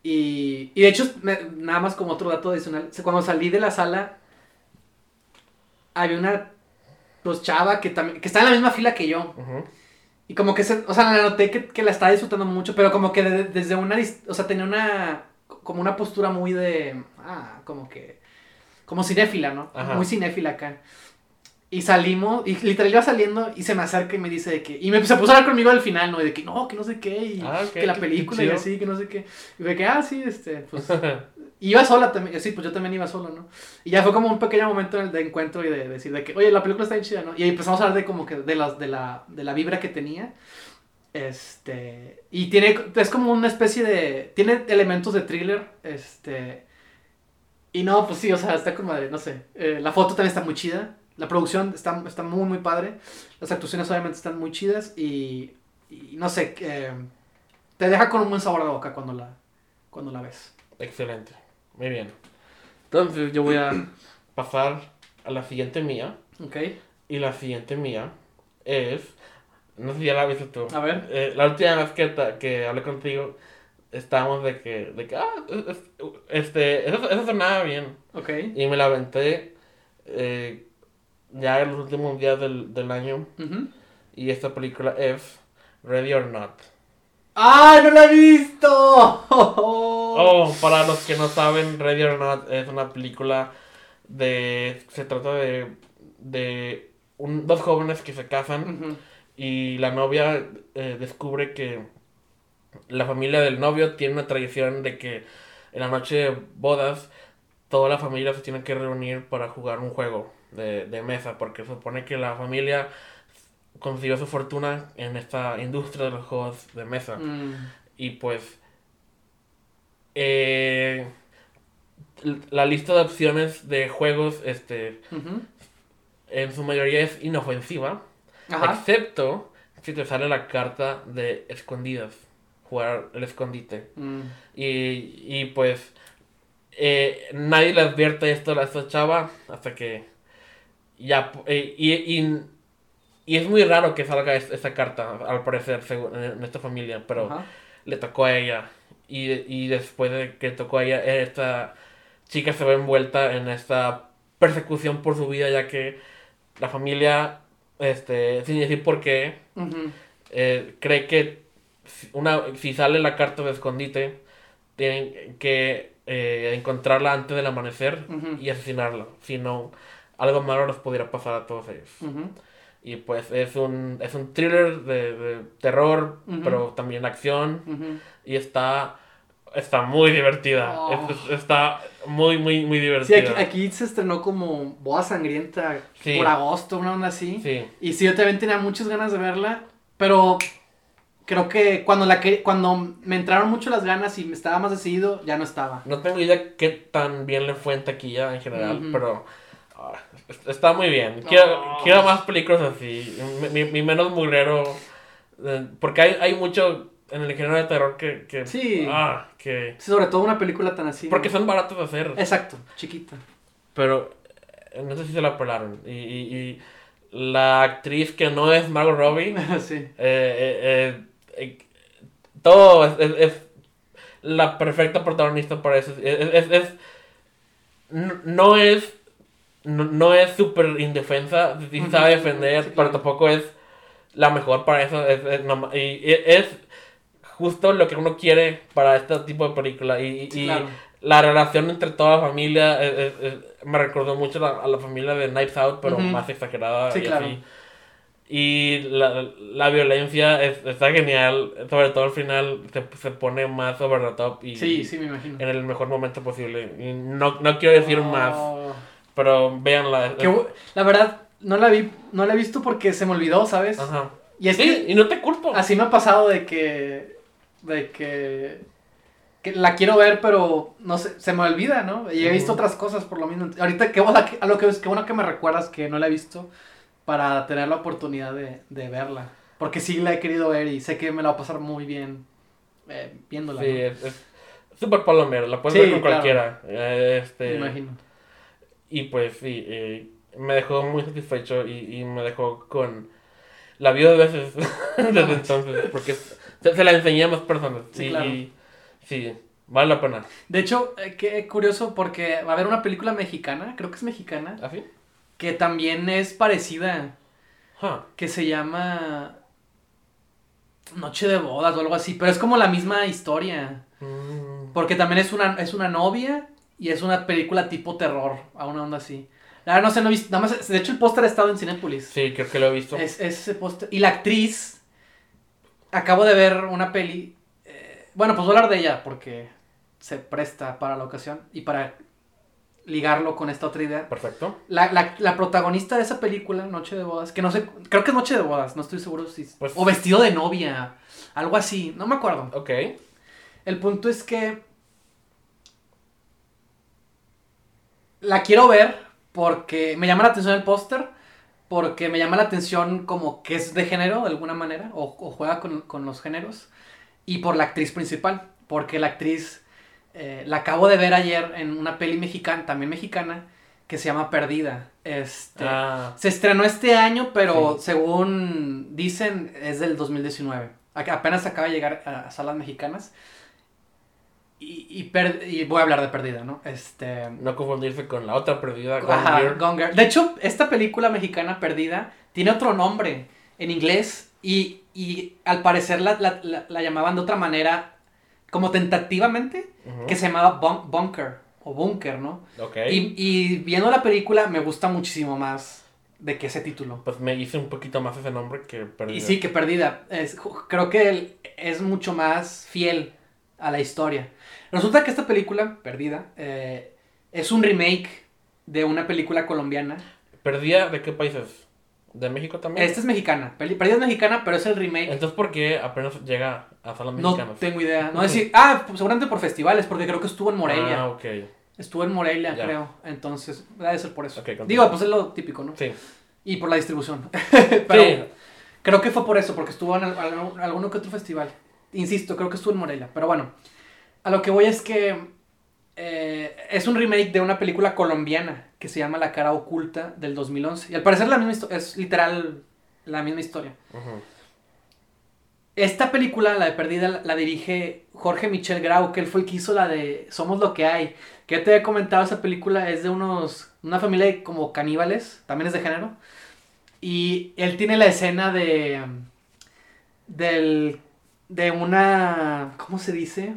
Y, y de hecho, me- nada más como otro dato adicional. Cuando salí de la sala, había una pues, chava que también que está en la misma fila que yo. Y como que se, o sea, la noté que, que la estaba disfrutando mucho, pero como que de- desde una, o sea, tenía una, como una postura muy de, ah, como que, como cinéfila, ¿no? Ajá. Muy cinéfila acá. Y salimos, y literal iba saliendo y se me acerca y me dice de que, y me se puso a hablar conmigo al final, ¿no? Y de que no, que no sé qué, y Ah, que la película y así, que no sé qué. Y de que, ah, sí, este, pues, [laughs] iba sola también, sí, pues yo también iba solo, ¿no? Y ya fue como un pequeño momento de encuentro y de decir de que, oye, la película está bien chida, ¿no? Y ahí empezamos a hablar de como que de, las, de, la, de la vibra que tenía. Este, y tiene, es como una especie de, tiene elementos de thriller, este, y no, pues sí, o sea, está con madre, no sé. Eh, la foto también está muy chida, la producción está, está muy, muy padre, las actuaciones obviamente están muy chidas y, y no sé, eh, te deja con un buen sabor de boca cuando la, cuando la ves. Excelente. Muy bien. Entonces yo voy a [clears throat] pasar a la siguiente mía. ¿Ok? Y la siguiente mía es... No sé si ya la viste tú. A ver. Eh, la última vez que, que hablé contigo estábamos de que... De que ah, es- es- este, eso, eso sonaba bien. Ok. Y me la aventé eh, ya en los últimos días del, del año. Y esta película es Ready or Not. ¡Ah, no la he visto! [laughs] Oh, para los que no saben, Ready or Not es una película de... Se trata de... de un- dos jóvenes que se casan y la novia eh, descubre que la familia del novio tiene una tradición de que en la noche de bodas toda la familia se tiene que reunir para jugar un juego de, de mesa porque supone que la familia consiguió su fortuna en esta industria de los juegos de mesa. Mm. Y pues. eh, la lista de opciones de juegos, este. En su mayoría es inofensiva. Ajá. Excepto si te sale la carta de escondidas. Jugar el escondite. Mm. Y, y pues. eh, nadie le advierte esto a esta chava hasta que. Ya. eh, y, y, y es muy raro que salga es- esa carta, al parecer, según- en esta familia. Pero Ajá. le tocó a ella. Y, y después de que tocó a ella, esta chica se ve envuelta en esta persecución por su vida, ya que la familia, este, sin decir por qué, Ujú. eh, cree que si una, si sale la carta de escondite, tienen que eh, encontrarla antes del amanecer Ujú. y asesinarla. Si no, algo malo les pudiera pasar a todos ellos. Ujú. Y pues es un, es un thriller de, de terror, Ujú. pero también acción. Ujú. Y está, está muy divertida. Oh. Es- es- está muy, muy, muy Sí, divertida. aquí, aquí se estrenó como Boda Sangrienta Sí. por agosto, una onda así. Sí. Y sí, yo también tenía muchas ganas de verla, pero creo que cuando, la que, cuando me entraron mucho las ganas y me estaba más decidido, ya no estaba. No tengo idea qué tan bien le fue en taquilla en general, Ujú. pero ah, es- está muy bien. Quiero, Oh. quiero más películas así. Mi, mi- mi menos mugrero. eh, porque hay, hay mucho en el género de terror que. que Sí. Ah, que. Sí, sobre todo una película tan así. Porque son baratos de hacer. Exacto, chiquita. Pero no sé si se la pelaron. Y, y- y la actriz que no es Margot Robbie. [laughs] sí. eh, eh, eh, eh, todo es, es- es la perfecta protagonista para eso. Es, es- es- no, no es no, no es súper indefensa, sí sabe defender, sí, pero tampoco es la mejor para eso. Es, es y, es justo lo que uno quiere para este tipo de película. Y, y- claro. la relación entre toda la familia es- es- es- me recordó mucho la- a la familia de Knives Out, pero más exagerada. Sí, y claro. así. Y la, la violencia es- está genial, sobre todo al final se, se pone más over the top y Sí, sí, me imagino. en el mejor momento posible. Y no, no quiero decir más, Oh. Pero véanla. Bu- la verdad, no la vi, no la he visto porque se me olvidó, ¿sabes? Ajá. Y es Sí, que y no te culpo. así me ha pasado de que, de que, que la quiero ver, pero no sé, se me olvida, ¿no? Y he visto otras cosas por lo mismo. Ahorita, qué bueno que, a lo que, qué bueno que me recuerdas que no la he visto para tener la oportunidad de, de verla. Porque sí la he querido ver y sé que me la va a pasar muy bien eh, viéndola. Sí, ¿no? es, es súper palomero, la puedes Sí, ver con claro. cualquiera. Eh, Este, Me imagino. Y pues sí, eh, me dejó muy satisfecho y, y me dejó con la vi dos veces [laughs] desde entonces, porque se, se la enseñé a más personas. Sí, y, claro. y sí, vale la pena. De hecho, eh, qué curioso porque va a haber una película mexicana, creo que es mexicana, ¿Así? que también es parecida, Ah, que se llama Noche de bodas o algo así, pero es como la misma historia, mm, porque también es una, es una novia y es una película tipo terror, a una onda así. La verdad no sé, no he visto, nada más, de hecho el póster ha estado en Cinépolis. sí, creo que lo he visto. Es, es ese póster. Y la actriz, acabo de ver una peli, eh, bueno, pues voy a hablar de ella porque se presta para la ocasión y para ligarlo con esta otra idea. Perfecto. La, la, la protagonista de esa película, Noche de Bodas, que no sé, creo que es Noche de Bodas, no estoy seguro si... Pues- o vestido de novia, algo así, no me acuerdo. Ok. El punto es que la quiero ver porque me llama la atención el póster, porque me llama la atención como que es de género de alguna manera, o, o juega con, con los géneros, y por la actriz principal, porque la actriz eh, la acabo de ver ayer en una peli mexicana, también mexicana, que se llama Perdida. Este, Ah, se estrenó este año, pero Sí. según dicen es del 2019. A- Apenas acaba de llegar a salas mexicanas. Y, y, per- y voy a hablar de Perdida, ¿no? Este... no confundirse con la otra perdida. Gone Ajá, Girl. Gone Girl. De hecho, esta película mexicana Perdida tiene otro nombre en inglés y, y al parecer la, la- la- la llamaban de otra manera, como tentativamente, que se llamaba Bun- Bunker o Bunker, ¿no? Ok. Y, y viendo la película me gusta muchísimo más de que ese título. Pues me hice un poquito más ese nombre que perdida. Y sí, que Perdida. Es, creo que es mucho más fiel a la historia. Resulta que esta película, Perdida, eh, es un remake de una película colombiana. ¿Perdida de qué países? ¿De México también? Esta es mexicana. Perdida es mexicana, pero es el remake. Entonces, ¿por qué apenas llega a salas No mexicanas? tengo idea. No decir, ah, pues seguramente por festivales, porque creo que estuvo en Morelia. Ah, ok. Estuvo en Morelia, Ya. creo. Entonces, debe ser por eso. Ok, continúa. Digo, pues es lo típico, ¿no? Sí. Y por la distribución. [laughs] pero Sí. creo que fue por eso, porque estuvo en al- al- alguno que otro festival. Insisto, creo que estuvo en Morelia. Pero bueno, a lo que voy es que eh, es un remake de una película colombiana que se llama La cara oculta del 2011. Y al parecer la misma es literal la misma historia. Esta película, la de Perdida, la, la dirige Jorge Michel Grau, que él fue el que hizo la de Somos lo que hay. Que ya te había comentado, esa película es de unos, una familia de como caníbales, también es de género. Y él tiene la escena de, del, de una, ¿cómo se dice?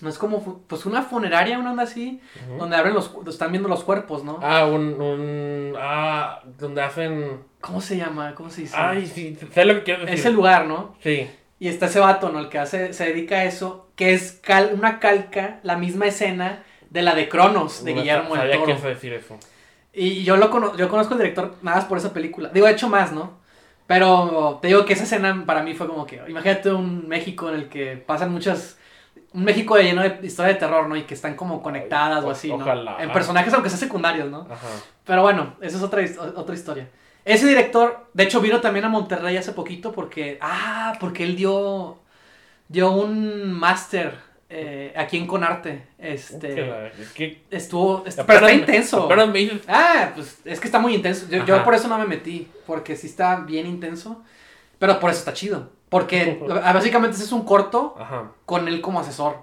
No es como, pues una funeraria, una onda así, donde abren los, están viendo los cuerpos, ¿no? Ah, un, un, ah, donde hacen, ¿Cómo se llama? ¿Cómo se dice? ay, sí, sé lo que quiero decir. Ese lugar, ¿no? Sí, Y está ese vato, ¿no? El que hace, se dedica a eso, que es cal- una calca, la misma escena de la de Cronos, de no Guillermo del sabía que Toro. ibas a decir eso. Y yo lo cono- yo conozco al director nada más por esa película. Digo, he hecho más, ¿no? Pero te digo que esa escena para mí fue como que, imagínate un México en el que pasan muchas, un México lleno de historia de terror, ¿no? Y que están como conectadas o o- así, ¿no? ojalá. En personajes aunque sean secundarios, ¿no? Ajá. Pero bueno, esa es otra, otra historia. Ese director, de hecho, vino también a Monterrey hace poquito porque, ah, porque él dio, dio un máster eh, aquí en Conarte. Este, la- es que, estuvo, est- pero está intenso. apenas me Ah, pues es que está muy intenso. Yo, por eso no me metí, porque sí está bien intenso, pero por eso está chido. Porque [laughs] básicamente ese es un corto ajá. con él como asesor.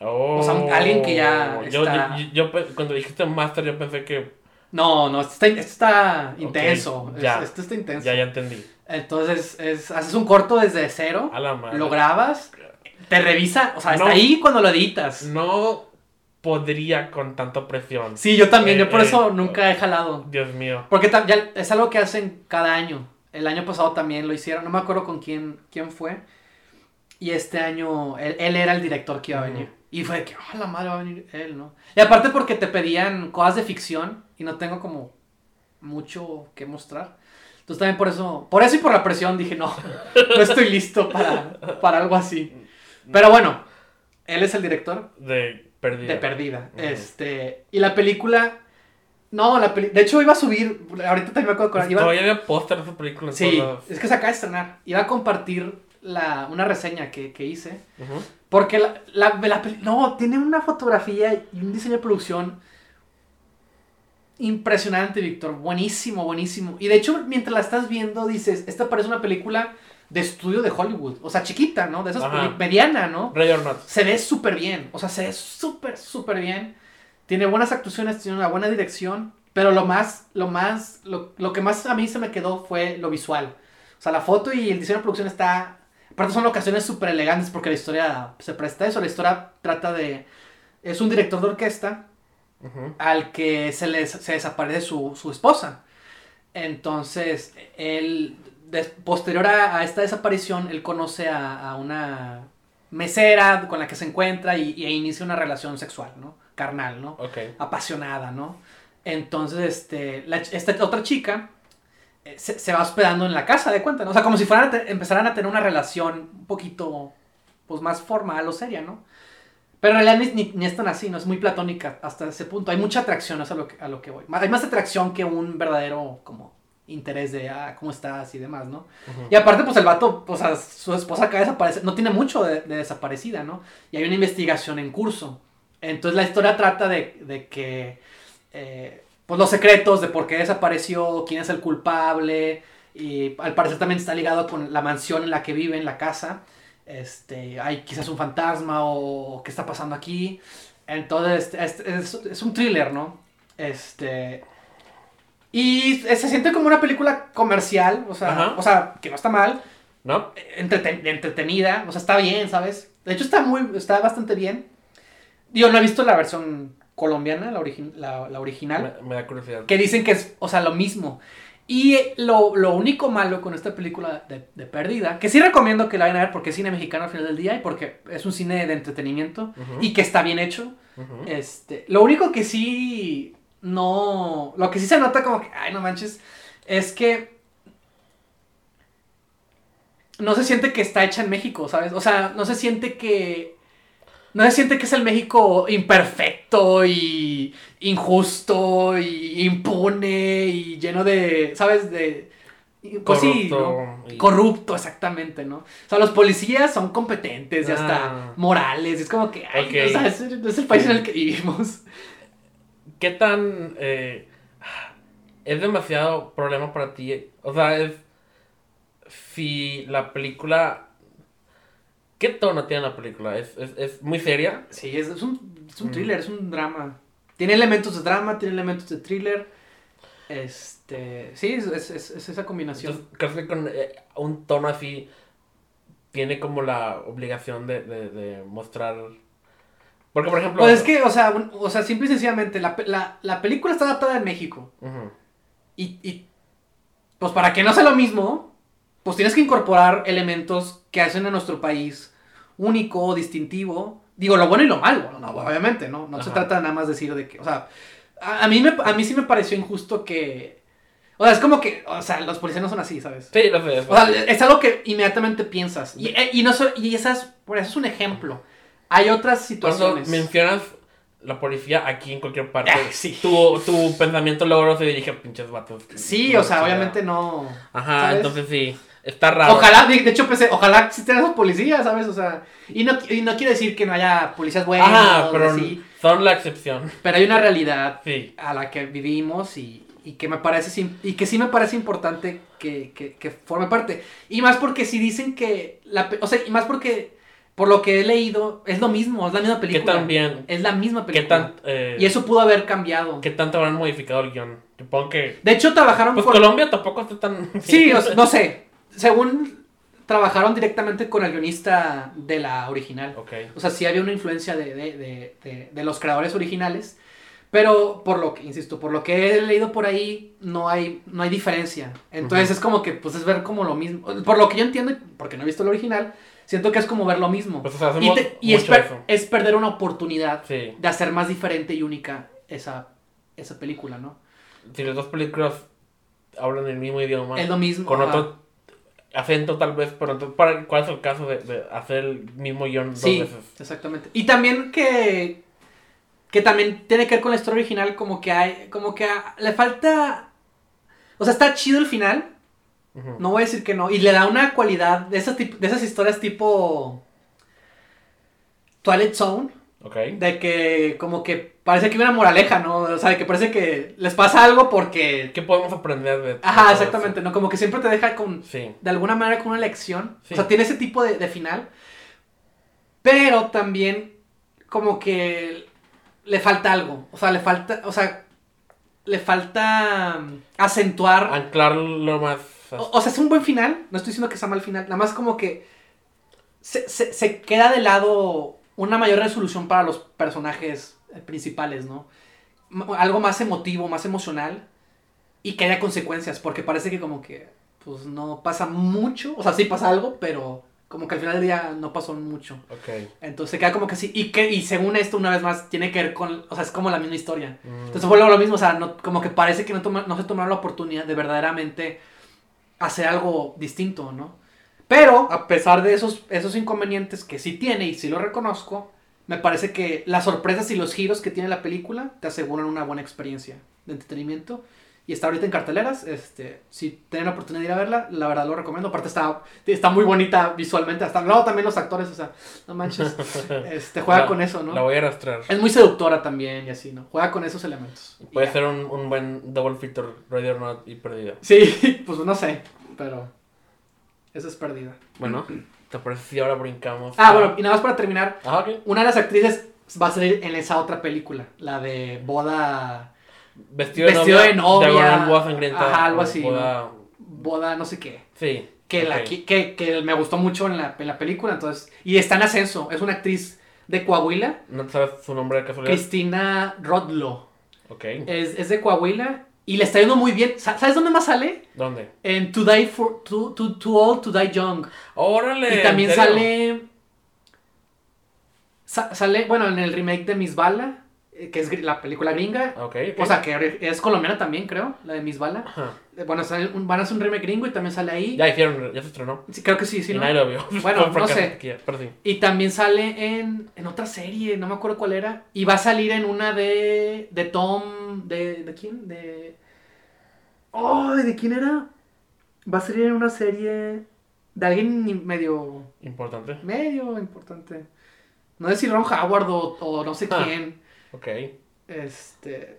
Oh, O sea, alguien que ya yo, está- yo, yo pe- cuando dijiste master, yo pensé que No, no, esto está, esto está intenso. ya. Es- esto está intenso. ya, ya entendí. Entonces, es, haces un corto desde cero, A la madre. lo grabas, te revisa, o sea, está ahí cuando lo editas. No podría con tanta presión. Sí, yo también, yo por Eh, eso eh, nunca he jalado. Dios mío. Porque ya es algo que hacen cada año. El año pasado también lo hicieron, no me acuerdo con quién, quién fue. Y este año él, él era el director que iba a venir. Y fue de que, oh, la madre va a venir él, ¿no? Y aparte porque te pedían cosas de ficción y no tengo como mucho que mostrar. Entonces también por eso, por eso y por la presión dije, no, [laughs] no estoy listo para, para algo así. Pero bueno, él es el director De perdida. de Perdida. Este, y la película, no, la peli- de hecho iba a subir, ahorita también me acuerdo, Pues iba, Todavía había póster de esa película. sí, es que se acaba de estrenar, iba a compartir la, una reseña que, que hice. Porque la, la, la no, tiene una fotografía y un diseño de producción impresionante, Víctor. Buenísimo, buenísimo. Y de hecho, mientras la estás viendo, dices, esta parece una película de estudio de Hollywood. O sea, chiquita, ¿no? De esas mediana, ¿no? Not. Se ve súper bien. O sea, se ve súper, súper bien. Tiene buenas actuaciones, tiene una buena dirección. Pero lo más, lo más, lo, lo que más a mí se me quedó fue lo visual. O sea, la foto y el diseño de producción está... Aparte son locaciones súper elegantes porque la historia se presta a eso. La historia trata de... Es un director de orquesta Ujú. al que se, les, se desaparece su, su esposa. Entonces, él, posterior a, a esta desaparición, él conoce a, a una mesera con la que se encuentra y, y inicia una relación sexual, ¿no? Carnal, ¿no? Ok. Apasionada, ¿no? Entonces, este, la esta otra chica eh, se, se va hospedando en la casa, de cuenta, ¿no? O sea, como si fueran a te- empezaran a tener una relación un poquito, pues, más formal o seria, ¿no? Pero en realidad ni, ni, ni es tan así, ¿no? Es muy platónica hasta ese punto. Hay mucha atracción, es a lo que, a lo que voy. Hay más atracción que un verdadero, como, interés de, ah, ¿cómo estás? y demás, ¿no? Y aparte, pues el vato, o sea, su esposa acaba de desaparecer, no tiene mucho de, de desaparecida, ¿no? Y hay una investigación en curso. Entonces la historia trata de, de que, eh, pues los secretos de por qué desapareció, quién es el culpable, y al parecer también está ligado con la mansión en la que vive, en la casa. Este, hay quizás un fantasma o qué está pasando aquí. Entonces, es, es- es un thriller, ¿no? Este... Y se siente como una película comercial, o sea, Ajá. o sea, que no está mal, ¿No? entreten- entretenida, o sea, está bien, ¿sabes? De hecho, está muy, está bastante bien. Yo no he visto la versión colombiana, la, origi- la, la original, Me, me da curiosidad. que dicen que es, o sea, lo mismo. Y lo, lo único malo con esta película de, de Perdida, que sí recomiendo que la vayan a ver porque es cine mexicano al final del día y porque es un cine de entretenimiento y que está bien hecho. Este, lo único que sí no, lo que sí se nota como que, ay, no manches, es que no se siente que está hecha en México, ¿sabes? O sea, no se siente que no se siente que es el México imperfecto y injusto y impune y lleno de, ¿sabes? De pues sí, Corrupto ¿no? y- corrupto, exactamente, ¿no? O sea, los policías son competentes y hasta Ah. morales. y es como que, ay, Ok. o sea, es, es el país en el que vivimos. ¿Qué tan... eh, es demasiado problema para ti? O sea, es... Si la película... ¿Qué tono tiene la película? ¿Es, es, es muy seria? Sí, es, es un, es un Mm. thriller, es un drama. Tiene elementos de drama, tiene elementos de thriller. Este, sí, es, es- es- es esa combinación. Entonces, creo que con eh, un tono así tiene como la obligación de, de, de mostrar... Porque, por ejemplo... Pues es que, o sea, o sea, simple y sencillamente, la, la, la película está adaptada en México. Y, y, pues para que no sea lo mismo, pues tienes que incorporar elementos que hacen a nuestro país único, distintivo. Digo, lo bueno y lo malo, no, obviamente, ¿no? No se trata nada más de decir de que, o sea, a, a mí me, a mí sí me pareció injusto que... O sea, es como que, o sea, los policías no son así, ¿sabes? Sí, lo sé. O sea, es algo que inmediatamente piensas. Y, eh, y no so- y esas, por eso es un ejemplo. Hay otras Cuando situaciones. mencionas la policía aquí en cualquier parte, Ah, [laughs] sí. tu, tu pensamiento luego se dirige a pinches vatos. Sí, o sea, obviamente no. Ajá, ¿sabes? entonces sí, está raro. Ojalá, de hecho pensé, ojalá existieran esos policías, ¿sabes? O sea, y no, y no quiere decir que no haya policías buenos, Ajá, pero así, son la excepción. pero hay una realidad Sí. a la que vivimos y, y que me parece y que sí me parece importante que, que, que forme parte. Y más porque si dicen que la o sea, y más porque por lo que he leído es lo mismo, es la misma ¿Qué película. tan bien? Es la misma ¿Qué película. tan, eh, Y eso pudo haber cambiado. ¿Qué tanto habrán modificado el guion? Supongo que... De hecho trabajaron Pues con Colombia tampoco está tan... [laughs] Sí, o sea, no sé. Según trabajaron directamente con el guionista de la original. Ok. O sea, sí había una influencia de, de, de, de- los creadores originales. Pero por lo que, insisto, por lo que he leído por ahí, no hay, no hay diferencia. Entonces es como que, pues es ver como lo mismo. Por lo que yo entiendo, porque no he visto el original, siento que es como ver lo mismo. Pues o sea, y hacemos te- y es, per- perder una oportunidad Sí. de hacer más diferente y única esa, esa película, ¿no? Si las dos películas hablan el mismo idioma, Es lo mismo. con ajá. otro acento tal vez, pero entonces, ¿para- ¿cuál es el caso de, de hacer el mismo guion dos Sí, veces? exactamente. Y también que que también tiene que ver con la historia original, como que hay, como que a- le falta, o sea, está chido el final, No voy a decir que no, y le da una cualidad de esas, de esas historias tipo Twilight Zone, Ok. de que como que parece que hay una moraleja, ¿no? O sea, que parece que les pasa algo porque... ¿Qué podemos aprender de de Ajá, exactamente, ¿no? Como que siempre te deja con? Sí. de alguna manera con una lección. Sí. O sea, tiene ese tipo de, de final. Pero también como que le falta algo. O sea, le falta, o sea, le falta mm, acentuar. Anclarlo más. O, o sea, es un buen final. No estoy diciendo que sea mal final. Nada más como que se, se- se queda de lado una mayor resolución para los personajes eh, principales, ¿no? M- Algo más emotivo, más emocional. Y que haya consecuencias. Porque parece que como que, pues no pasa mucho. O sea, sí pasa algo, pero como que al final del día no pasó mucho. Ok. Entonces se queda como que sí. Y, que, y según esto, una vez más, tiene que ver con. O sea, es como la misma historia. Mm. Entonces fue lo mismo. O sea, no- como que parece que no, toma- no se tomaron la oportunidad de verdaderamente hacer algo distinto, ¿no? Pero, a pesar de esos, esos inconvenientes que sí tiene y sí lo reconozco, me parece que las sorpresas y los giros que tiene la película te aseguran una buena experiencia de entretenimiento. Y está ahorita en carteleras. Este, si tienen la oportunidad de ir a verla, la verdad lo recomiendo. Aparte está, está muy bonita visualmente. Hasta luego también los actores, o sea, no manches. [laughs] Este, juega La- con eso, ¿no? La voy a arrastrar. Es muy seductora también y así, ¿no? Juega con esos elementos. Puede ser un, un buen double feature, Ready or Not y Perdida. Sí, [laughs] pues no sé, pero esa es perdida. Bueno, ¿te parece si ahora brincamos? Ah, bueno, y nada más para terminar, Ah, una de las actrices va a salir en esa otra película, la de boda, Vestido de Vestido novia. de novia. boda sangrienta. Ajá, algo así, boda- boda no sé qué, Sí. que, la, que, que, me gustó mucho en la, en la película, entonces, y está en ascenso, es una actriz de Coahuila, ¿No sabes su nombre de casualidad? Cristina Rodlo, Ok. es, es de Coahuila y le está yendo muy bien, Sa- ¿sabes dónde más sale? ¿Dónde? En To Die for, Too, Too, Too Old to Die Young. ¡Órale! Y también sale. sa- sale, bueno, en el remake de Miss Bala, que es la película gringa. Ok, ok. O sea, que es colombiana también, creo, la de Miss Bala. Ajá. Eh, Bueno, sale un- van a hacer un remake gringo y también sale ahí. Ya hicieron, ya se estrenó. Sí, creo que sí, sí, y ¿no? nadie lo vio. [laughs] Bueno, [laughs] no sé. taquilla, Pero sí. Y también sale en, en otra serie, no me acuerdo cuál era. Y va a salir en una de. de Tom. ¿De, de quién? De. ¡Ay! ¿de quién era? Va a salir en una serie. De alguien medio. Importante. medio importante. No sé si Ron Howard o, o no sé Ah. quién. Ok. Este.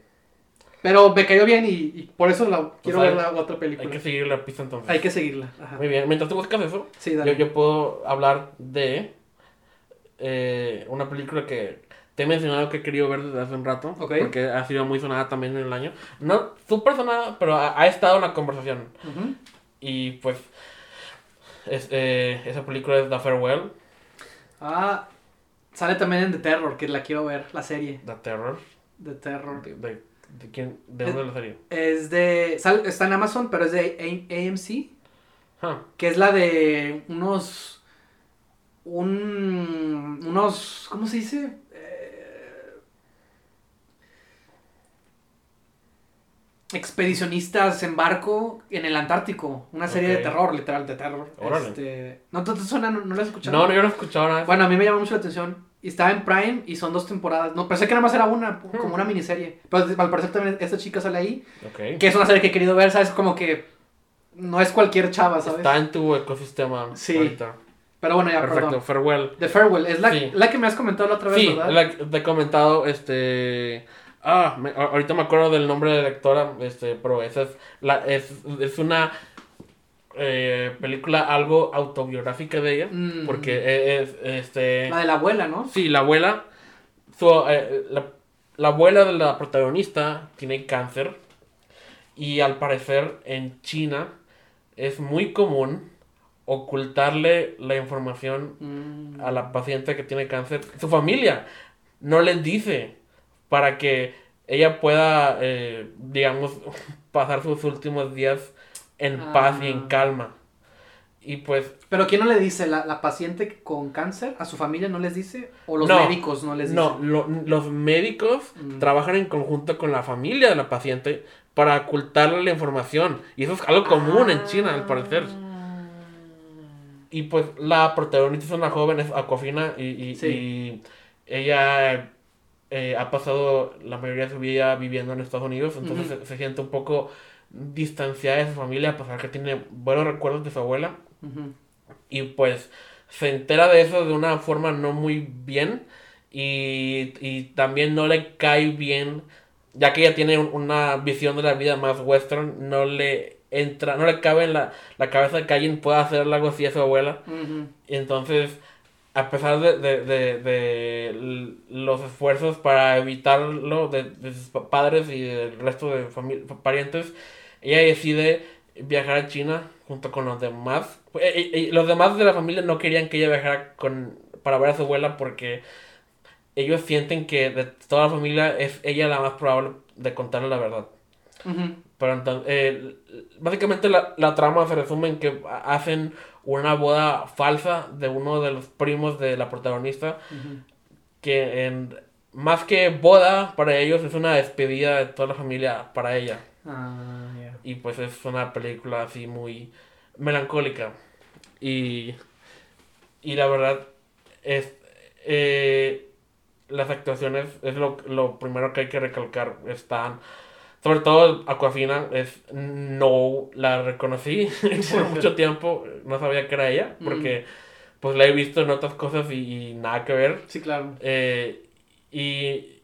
Pero me cayó bien y, y por eso la, quiero hay- ver la otra película. Hay que seguir la pista entonces. Hay que seguirla. Ajá. Muy bien. Mientras tú buscas eso, Sí, yo, yo puedo hablar de eh, una película que te he mencionado que he querido ver desde hace un rato. Ok. Porque ha sido muy sonada también en el año. No súper sonada, pero ha, ha estado en la conversación. Y pues. es- eh, esa película es The Farewell, Ah, sale también en The Terror, que la quiero ver, la serie. The Terror. The Terror. ¿De, de, de quién? ¿De dónde la serie? Es de. sal- está en Amazon, pero es de A- AMC. Que es la de unos. Un. Unos. ¿Cómo se dice? Expedicionistas en barco en el Antártico. Una serie de terror, literal, de terror. Órale. Este, ¿No te, suena? ¿No, no la has escuchado? no, no, yo no he escuchado nada. Bueno, a mí me llamó mucho la atención. Y estaba en Prime y son dos temporadas. No, pensé que nada más era una, como una miniserie. Pero al parecer también esta chica sale ahí. Que es una serie que he querido ver, ¿sabes? Como que no es cualquier chava, ¿sabes? Está en tu ecosistema Sí. ahorita. Pero bueno, ya, Perfecto, perdón. Farewell. The Farewell, es la, Sí. la que me has comentado la otra vez, Sí, ¿verdad? la que te he comentado, este... Ah, me- ahorita me acuerdo del nombre de la lectora, este, pero esa es, la, es, es una eh, película algo autobiográfica de ella, Mm. porque es, este... La de la abuela, ¿no? Sí, la abuela, su, eh, la, la abuela de la protagonista tiene cáncer y al parecer en China es muy común ocultarle la información Mm. a la paciente que tiene cáncer, su familia no les dice para que ella pueda, eh, digamos, [laughs] pasar sus últimos días en paz y en Ah. calma. Y pues, Pero ¿quién no le dice? ¿La, la paciente con cáncer? ¿A su familia no les dice? ¿O los No. médicos no les dicen? no, lo- los médicos Mm. trabajan en conjunto con la familia de la paciente para ocultarle la información. Y eso es algo común en China, al parecer. Ah. Y pues la protagonista es una joven, es Aquafina, y, y- Sí. y ella eh, ha pasado la mayoría de su vida viviendo en Estados Unidos, entonces Ujú. se, se siente un poco distanciada de su familia, a pesar que tiene buenos recuerdos de su abuela. Ujú. Y pues se entera de eso de una forma no muy bien, y, y también no le cae bien, ya que ella tiene un- una visión de la vida más western, no le entra, no le cabe en la, la cabeza que alguien pueda hacer algo así a su abuela. Ujú. Y entonces, a pesar de, de, de- de los esfuerzos para evitarlo de, sus pa- padres y del resto de parientes, ella decide viajar a China junto con los demás. Eh, eh, eh, los demás de la familia no querían que ella viajara con, para ver a su abuela porque ellos sienten que de toda la familia es ella la más probable de contarle la verdad. Pero eh, básicamente la, la trama se resume en que ha- hacen una boda falsa de uno de los primos de la protagonista, que en, más que boda para ellos es una despedida de toda la familia para ella. Ah. Y pues es una película así muy melancólica. Y, y la verdad es... eh, las actuaciones es lo, lo primero que hay que recalcar. Están... Sobre todo Aquafina es... No la reconocí [laughs] por [laughs] mucho tiempo. No sabía que era ella. Porque pues la he visto en otras cosas y, y nada que ver. Sí, claro. Eh, y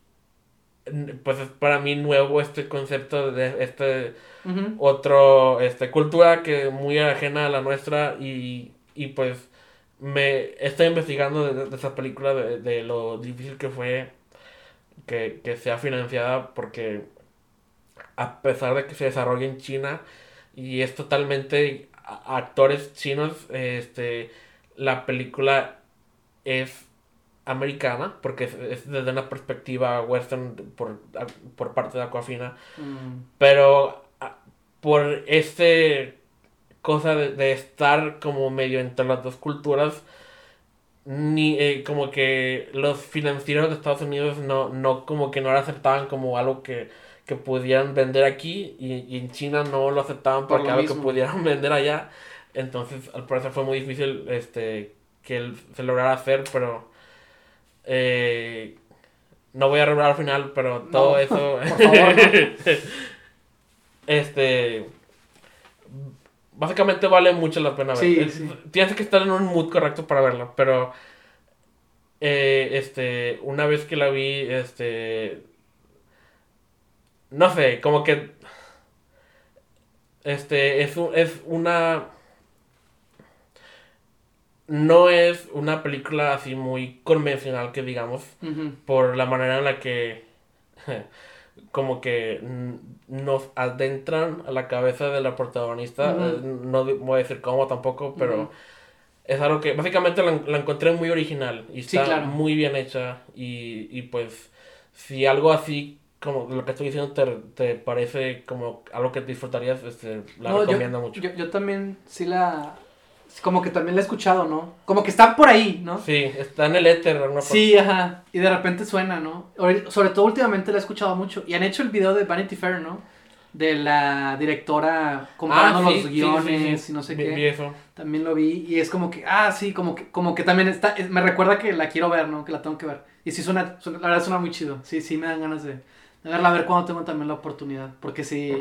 pues es para mí nuevo este concepto de este Ujú. otro este cultura que muy ajena a la nuestra y, y pues me estoy investigando de, de esa película de, de lo difícil que fue que, que sea financiada porque a pesar de que se desarrolla en China y es totalmente a- actores chinos este la película es americana porque es, es desde una perspectiva western por, por parte de Aquafina Mm. pero por este cosa de, de estar como medio entre las dos culturas, ni eh, como que los financieros de Estados Unidos no, no como que no lo aceptaban como algo que, que pudieran vender aquí y, y en China no lo aceptaban Por porque lo que pudieran [laughs] vender allá. Entonces, al parecer fue muy difícil este que él se lograra hacer, pero eh, no voy a revelar al final, pero todo No, eso [laughs] por favor, no. [laughs] este básicamente vale mucho la pena. Sí, sí. Tienes que estar en un mood correcto para verla, pero eh, este una vez que la vi, este no sé, como que este es un- es una no es una película así muy convencional que digamos, por la manera en la que [laughs] como que nos adentran a la cabeza de la protagonista. Eh, No voy a decir cómo tampoco, pero es algo que básicamente la, la encontré muy original y Sí, está claro. muy bien hecha y, y pues si algo así como lo que estoy diciendo te, te parece como algo que disfrutarías, este, la No, yo- recomiendo mucho. Yo, yo también sí la... Como que también la he escuchado, ¿no? Como que están por ahí, ¿no? Sí, está en el éter. una Sí, ajá. Y de repente suena, ¿no? Sobre todo últimamente la he escuchado mucho. Y han hecho el video de Vanity Fair, ¿no? De la directora comparando Ah, sí, los guiones sí, sí. y no sé qué. También lo vi. Y es como que, ah, sí, como que, como que también está. es- Me recuerda que la quiero ver, ¿no? Que la tengo que ver. Y sí suena, suena- la verdad suena muy chido. Sí, sí me dan ganas de, de verla a ver cuando tengo también la oportunidad. Porque sí,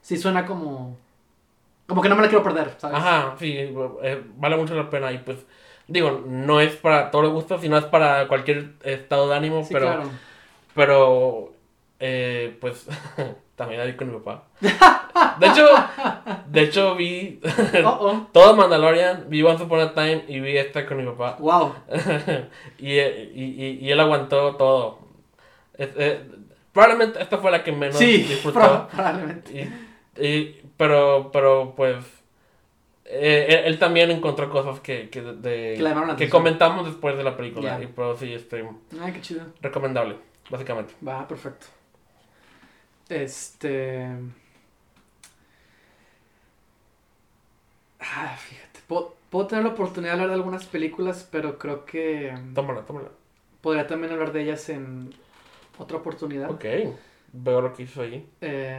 sí suena como. Como que no me la quiero perder, ¿sabes? Ajá, sí, eh, vale mucho la pena y pues digo, no es para todos los gustos, sino es para cualquier estado de ánimo, Sí, pero, claro. pero eh, pues [laughs] también la vi con mi papá. [laughs] De hecho, de hecho vi [laughs] Oh, oh. todo Mandalorian, vi Once Upon a Time y vi esta con mi papá. Wow. y, eh, y, y, y él aguantó todo. Es- probablemente esta fue la que menos Sí, disfrutó. pro- probablemente. Y, y- pero, pero, pues, eh, él, él también encontró cosas que, que, de- Que comentamos después de la película. Ya. Y pero sí, este, Ay, qué chido. recomendable, básicamente. Va, perfecto. Este. Ah, fíjate. Puedo, puedo tener la oportunidad de hablar de algunas películas, pero creo que Tómala, tómala. podría también hablar de ellas en otra oportunidad. Ok, veo lo que hizo allí. Eh,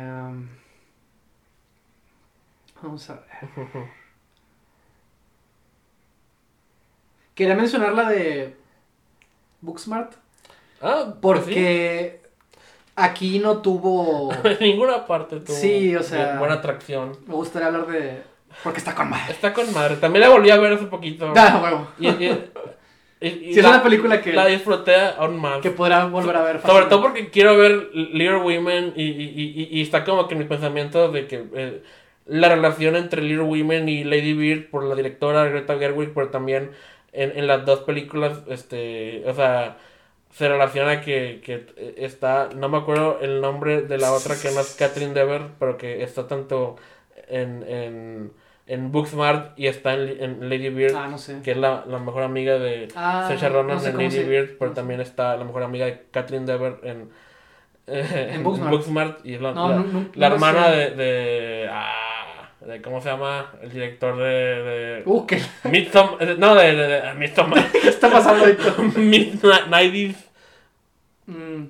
vamos a ver. [laughs] Quería mencionar la de Booksmart. ah, Porque aquí no tuvo. [laughs] En ninguna parte tuvo Sí, o sea- buena atracción. Me gustaría hablar de. Porque está con madre. Está con madre. También la volví a ver hace poquito. Da, [laughs] huevo. Y, y- y- y Sí, es la, una película que, la disfruté aún más. que podrá volver a ver. Sobre todo porque quiero ver Little Women y, y, y, y está como que en mi pensamiento de que eh, la relación entre Little Women y Lady Bird por la directora Greta Gerwig, pero también en, en las dos películas, este, o sea, se relaciona que, que está, no me acuerdo el nombre de la otra que no es Catherine Dever, pero que está tanto en, en, en Booksmart y está en, en Lady Bird, Ah, no sé. que es la, la mejor amiga de... Ah, Ronan no sé en Lady se- Bird, pero no también está la mejor amiga de Catherine Dever en, eh, [laughs] En Booksmart. y es la, la, la hermana de, de, ah, de- ¿cómo se llama? El director de, de Uh, ¿qué, Midsom- no, de, de, de Midsommar. [laughs] qué está pasando ahorita? [laughs] Midnight, Mm,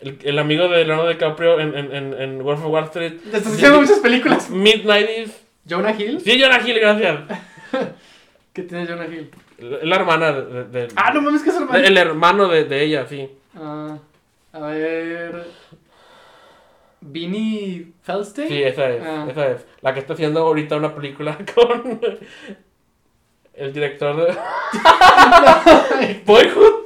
el, el amigo de Leonardo DiCaprio en, en, en, en Wolf of Wall Street. Te estás diciendo muchas películas. Midnight, Jonah Hill. sí, Jonah Hill, gracias. [laughs] ¿Qué tiene Jonah Hill? La la hermana de, de- de- Ah, no mames, que es hermano. el hermano de, de ella, sí. Ah, a ver. Vinny Felstein. Sí, esa es, Ah. esa es. La que está haciendo ahorita una película [laughs] con el director de [laughs] Boyhood.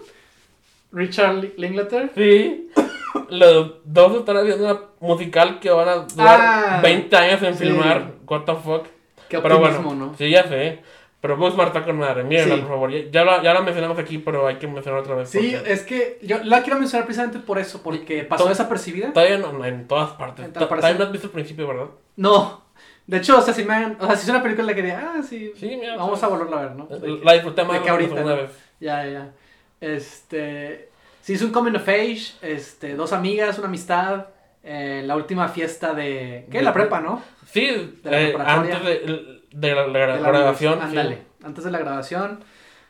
Richard Li- Linklater. Sí. [laughs] Los dos están haciendo una musical que van a durar Ah, 20 años en sí. filmar. What the fuck. Qué Pero bueno, ¿no? sí, ya sé. Pero Booksmart está con madre. Mírenla, Sí. por favor. Ya, ya la, ya la mencionamos aquí, pero hay que mencionar otra vez. Sí, porque es que yo la quiero mencionar precisamente por eso, porque pasó To- desapercibida. Todavía no, en todas partes. En todas partes. Todavía no has visto el principio, ¿verdad? No. De hecho, o sea, si me han- o sea, si es una película que diría, ah, sí, Sí, mira. vamos a volverla a ver, ¿no? De La disfruté más de que la ahorita, segunda ¿no? vez. Ya, ya. Este. Sí, es un coming of age. Este, dos amigas, una amistad. eh, la última fiesta de. ¿Qué? La prepa, ¿no? Sí, De la eh, antes de, de la, la De la graduación. univers- sí. Ándale. Antes de la graduación.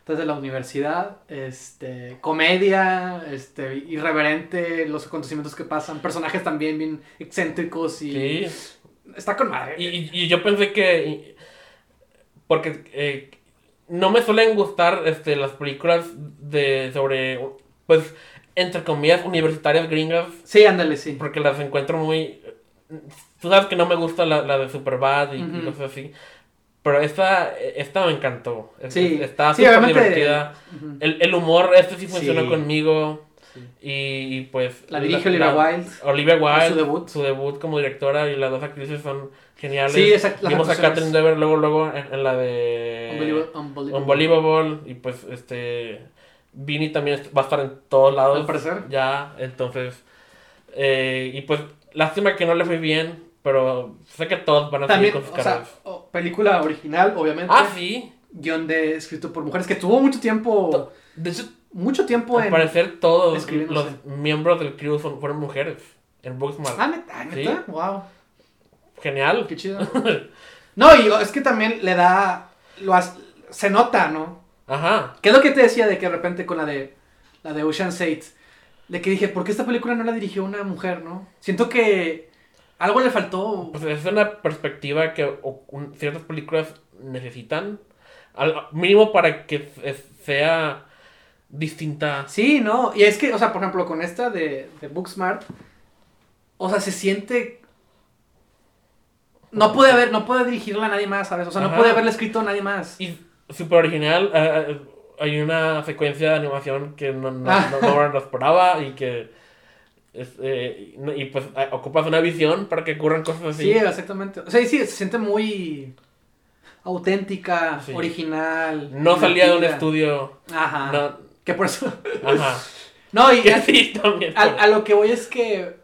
Antes de la universidad. Este. Comedia. Este. Irreverente. Los acontecimientos que pasan. Personajes también bien excéntricos y. Sí, Está con madre. y yo pensé que. Porque eh, no me suelen gustar este, las películas de sobre. Pues, entre comillas, universitarias gringas. Sí, ándale, sí. Porque las encuentro muy. Tú sabes que no me gusta la, la de Superbad y, y Ujú. cosas así. Pero esta, esta me encantó. Sí. Está Sí, súper obviamente- divertida. Ujú. El, el humor, este sí funcionó Sí. conmigo. Y, y, pues... La dirige Olivia Wilde. Olivia Wilde. Su debut. Su debut como directora y las dos actrices son geniales. Sí, exacto. Vimos a. Catherine Dever luego, luego en, en la de... Unbelievable- Unbelievable. Unbelievable. Y pues este... Vinny también va a estar en todos lados. Al parecer. Ya, entonces... eh, y pues, lástima que no le fue bien, pero sé que todos van a También, seguir con sus o sea, película original, obviamente. Ah, sí. Guión de escrito por mujeres que tuvo mucho tiempo. De hecho, Mucho tiempo al en. parecer todos los miembros del crew son, fueron mujeres. En Booksmart. Ah, neta, neta. Wow. Genial. Qué chido. [laughs] No, y es que también le da. Lo has- se nota, ¿no? Ajá. ¿Qué es lo que te decía de que de repente con la de. La de Ocean's 8. De que dije, ¿por qué esta película no la dirigió una mujer, no? Siento que. Algo le faltó. Pues es una perspectiva que o- un- ciertas películas necesitan. Al mínimo para que es- sea distinta. Sí, ¿no? Y es que, o sea, por ejemplo, con esta de, de Booksmart, o sea, se siente... No puede haber, no puede dirigirla a nadie más, ¿sabes? O sea, no puede haberla escrito a nadie más. Y súper original. eh, hay una secuencia de animación que no, no, Ah. no, no lo esperaba y que. es, eh, y no- pues ocupas una visión para que ocurran cosas así. Sí, exactamente. O sea, sí, se siente muy auténtica, Sí. original. no salía de un estudio. Ajá. No, Que por eso... ajá. [laughs] No, y [laughs] Que a, sí, también. a- a lo que voy es que...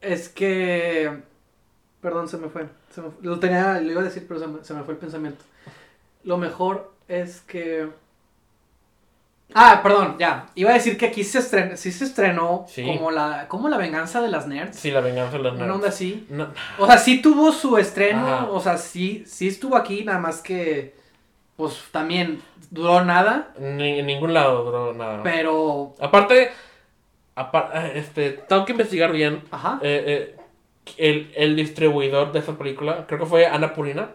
Es que... Perdón, se me fue. Se me- lo tenía, lo iba a decir, pero se me, se me fue el pensamiento. Lo mejor es que... Ah, perdón, ya. Iba a decir que aquí se estrenó, sí se estrenó Sí. como la como la venganza de las nerds. Sí, la venganza de Una nerds. onda así. No, O sea, sí tuvo su estreno, Ajá. o sea, sí, sí estuvo aquí, nada más que, pues también duró nada, ni, en ningún lado duró nada. pero, Aparte, apar- este, tengo que investigar bien. ajá, eh, eh, el, el distribuidor de esa película, creo que fue Ana Purina.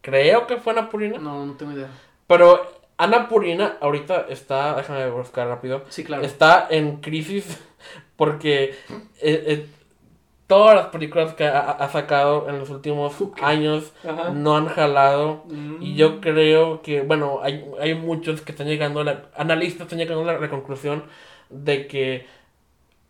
Creo que fue Ana Purina. no, no tengo idea. Pero Ana Purina ahorita está, déjame buscar rápido, Sí, claro. está en crisis [laughs] porque eh, eh, todas las películas que ha, ha sacado en los últimos años Ajá. no han jalado. Mm. Y yo creo que, bueno, hay, hay muchos que están llegando, a la, analistas están llegando a la, la conclusión de que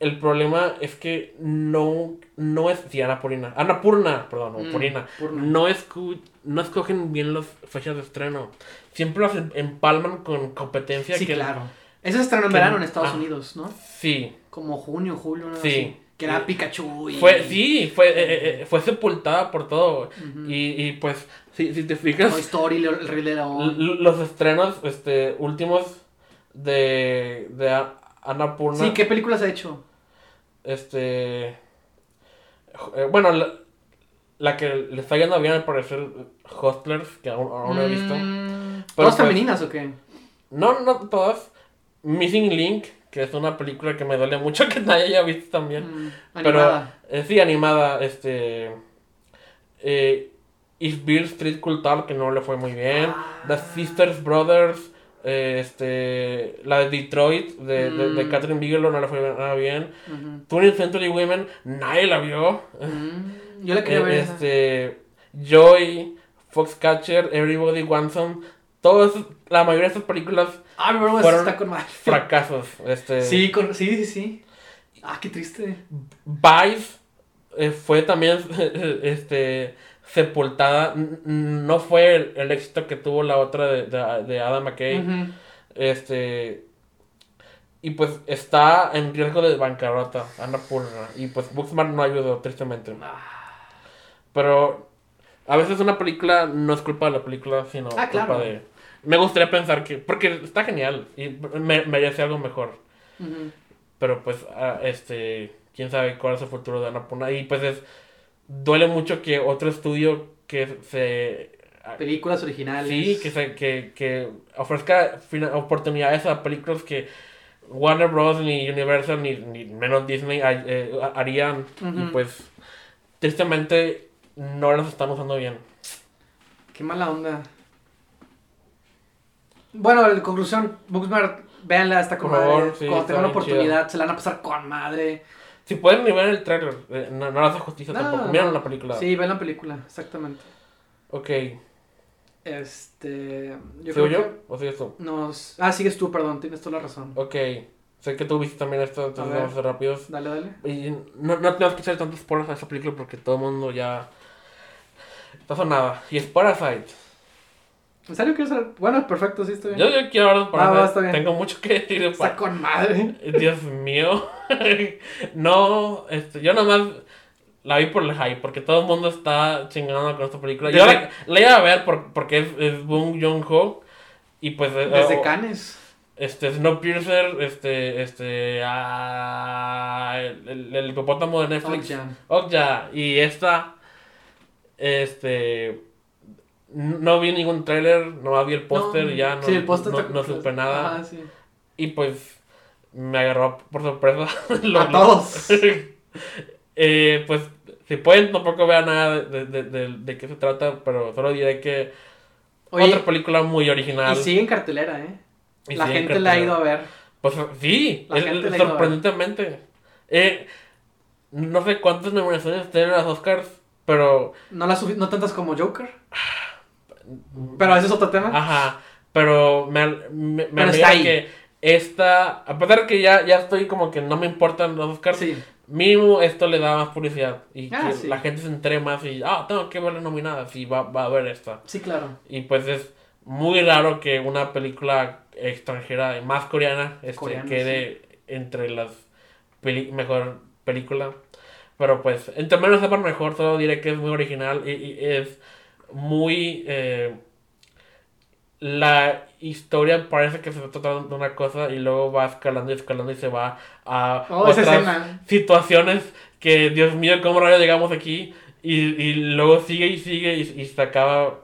el problema es que no, no es, sí, Ana Purina, Ana Purna, perdón, no, Mm, Purina, Purna. no, escu- no escogen bien las fechas de estreno. Siempre las em- empalman con competencia Sí, que... claro. Ese se estrenó en verano en Estados ah. Unidos, ¿no? Sí, Como junio, julio, ¿no? Sí. Así, que era Pikachu y... fue, sí, fue, eh, eh, eh, fue sepultada por todo. Y, y pues, si, si te fijas... Toy Story, el Rey León. Los estrenos este, últimos de, de A- Ana Purna. Sí, ¿qué películas ha hecho? Este. eh, bueno, la, la que le está yendo bien al parecer, Hustlers, que aún, aún no he visto. Mm, Pero ¿Todas pues- femeninas o qué? No, no todas. Missing Link, que es una película que me duele mucho que nadie haya visto también. Mm, Pero, animada. eh, sí, animada, este. Eh, Is Beale Street Cultal, que no le fue muy bien. Ah. The Sisters Brothers, eh, este. La de Detroit, de, de, de Mm. Catherine Bigelow, no le fue nada bien. Ujú. 20th Century Women, nadie la vio. Mm, Yo la quería Eh, ver esa. este. Joy, Foxcatcher, Everybody Wants Some. Todas, la mayoría de estas películas, Ah, broma fueron está con [laughs] fracasos. Este. Sí, con... sí, sí, sí. Ah, qué triste. Vice eh, fue también [laughs] este sepultada. No fue el, el éxito que tuvo la otra de, de, de Adam McKay. Este. Y pues está en riesgo de bancarrota, Annapurna. Y pues Booksmart no ayudó, tristemente. Ah, Pero a veces una película no es culpa de la película, sino Ah, claro. culpa de. Me gustaría pensar que. Porque está genial y me- merece algo mejor. Pero pues, ah, este, quién sabe cuál es el futuro de Annapurna. Y pues es, duele mucho que otro estudio que se... ah, Películas originales. Sí, que, se, que, que ofrezca oportunidades a películas que Warner Bros. ni Universal ni, ni menos Disney eh, harían. Y pues, tristemente, no las están usando bien. Qué mala onda. Bueno, en conclusión, Booksmart, véanla, está con Por madre. favor, sí, Cuando tengan la oportunidad, se la van a pasar con madre. Si pueden ni ver el trailer, eh, no, no le hace justicia No, tampoco. no. Miren la película. Sí, vean la película, exactamente. Ok. Este. Yo ¿Sigo creo yo que o sigues tú? nos. Ah, sigues tú, perdón, tienes toda la razón. Ok. Sé que tú viste también esto, entonces vamos a ser rápidos. Dale, dale. Y no, no tenemos que echar tantos spoilers a esta película porque todo el mundo ya está sonada. Y es Parasite. ¿En serio quieres saber? Bueno, perfecto, sí, estoy bien. Yo, yo quiero hablar de Ah, va, está bien. Tengo mucho que decir de Está con madre. Dios mío. [laughs] no, este, yo nomás la vi por el hype, porque todo el mundo está chingando con esta película. Yo la, la iba a ver por- porque es, es Bong Joon-ho. Y pues... eh, Desde oh, Canes. Este, Snowpiercer, este, este, ah, el, el, el hipopótamo de Netflix. Okja. Okja. Y esta, este, no vi ningún tráiler, no vi el póster, No, ya no, sí, el no, te- no supe nada. Ajá, sí. Y pues, me agarró por sorpresa. [laughs] Lo- A todos. [laughs] Eh, pues, si pueden, tampoco vean nada de, de, de, de qué se trata, pero solo diré que Oye, otra película muy original. y sigue en cartelera, ¿eh? Y la en gente la ha ido a ver. Pues sí, La es- gente la iba a ver. sorprendentemente. Eh, no sé cuántas nominaciones tienen las Oscars, pero. No, la sufi- no tantas como Joker. [sighs] Pero ese es otro tema. Ajá, pero me, me, me Pero alegra está ahí. que esta. A pesar que ya, ya estoy como que no me importan los Oscars, sí. mínimo esto le da más publicidad. Y Ah, que sí. la gente se entere más y. Ah, tengo que ver las nominadas y va, va a ver esta. Sí, claro. Y pues es muy raro que una película extranjera, más coreana, este, Coreana, quede entre las peli- mejor película. Pero pues, entre menos sepan mejor, solo diré que es muy original y, y es muy... eh, la historia parece que se está tratando de una cosa y luego va escalando y escalando y se va a Oh, otras situaciones que, Dios mío, ¿cómo rayos llegamos aquí? Y, y luego sigue y sigue y, y se acaba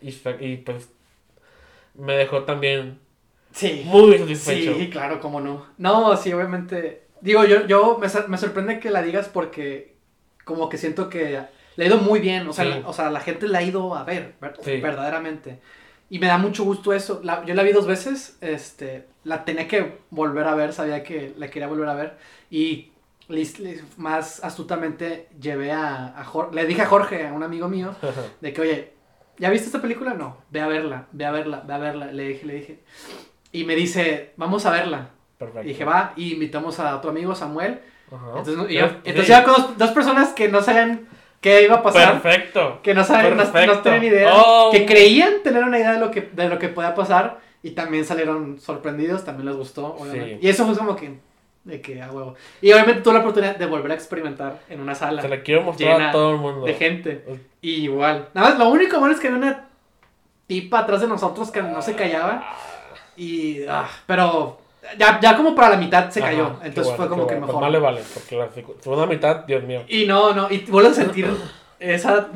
y, y pues me dejó también Sí. muy satisfecho. Sí, claro, cómo no. No, sí, obviamente. Digo, yo, yo me, me sorprende que la digas porque como que siento que le ha ido muy bien. O sea, Sí. la, o sea, la gente la ha ido a ver, ver- Sí. verdaderamente. Y me da mucho gusto eso. La- yo la vi dos veces, este, la tenía que volver a ver, sabía que la quería volver a ver. Y más astutamente llevé a, a Jorge, le dije a Jorge, a un amigo mío, de que, oye, ¿ya viste esta película? No, ve a verla, ve a verla, ve a verla. Le dije, le dije. Y me dice, vamos a verla. Perfecto. Y dije, va, y invitamos a tu amigo Samuel. Ajá. Entonces, Sí. yo- entonces iba con dos, dos personas que no sabían qué iba a pasar. Perfecto. Que no saben, no, no tenían idea. Oh. Que creían tener una idea de lo que, de lo que podía pasar. Y también salieron sorprendidos, también les gustó, obviamente. Sí. Y eso fue como que, de que, a huevo. Y obviamente tuve la oportunidad de volver a experimentar en una sala Se la quiero mostrar a todo el mundo. de gente. Y igual. Nada más, lo único malo es que había una tipa atrás de nosotros que no se callaba. Y. ah, pero. Ya, ya como para la mitad se cayó. Entonces bueno, fue como que bueno. mejor. Pues más le vale, porque la segunda mitad, Dios mío. Y no, no. Y vuelvo a sentir esa,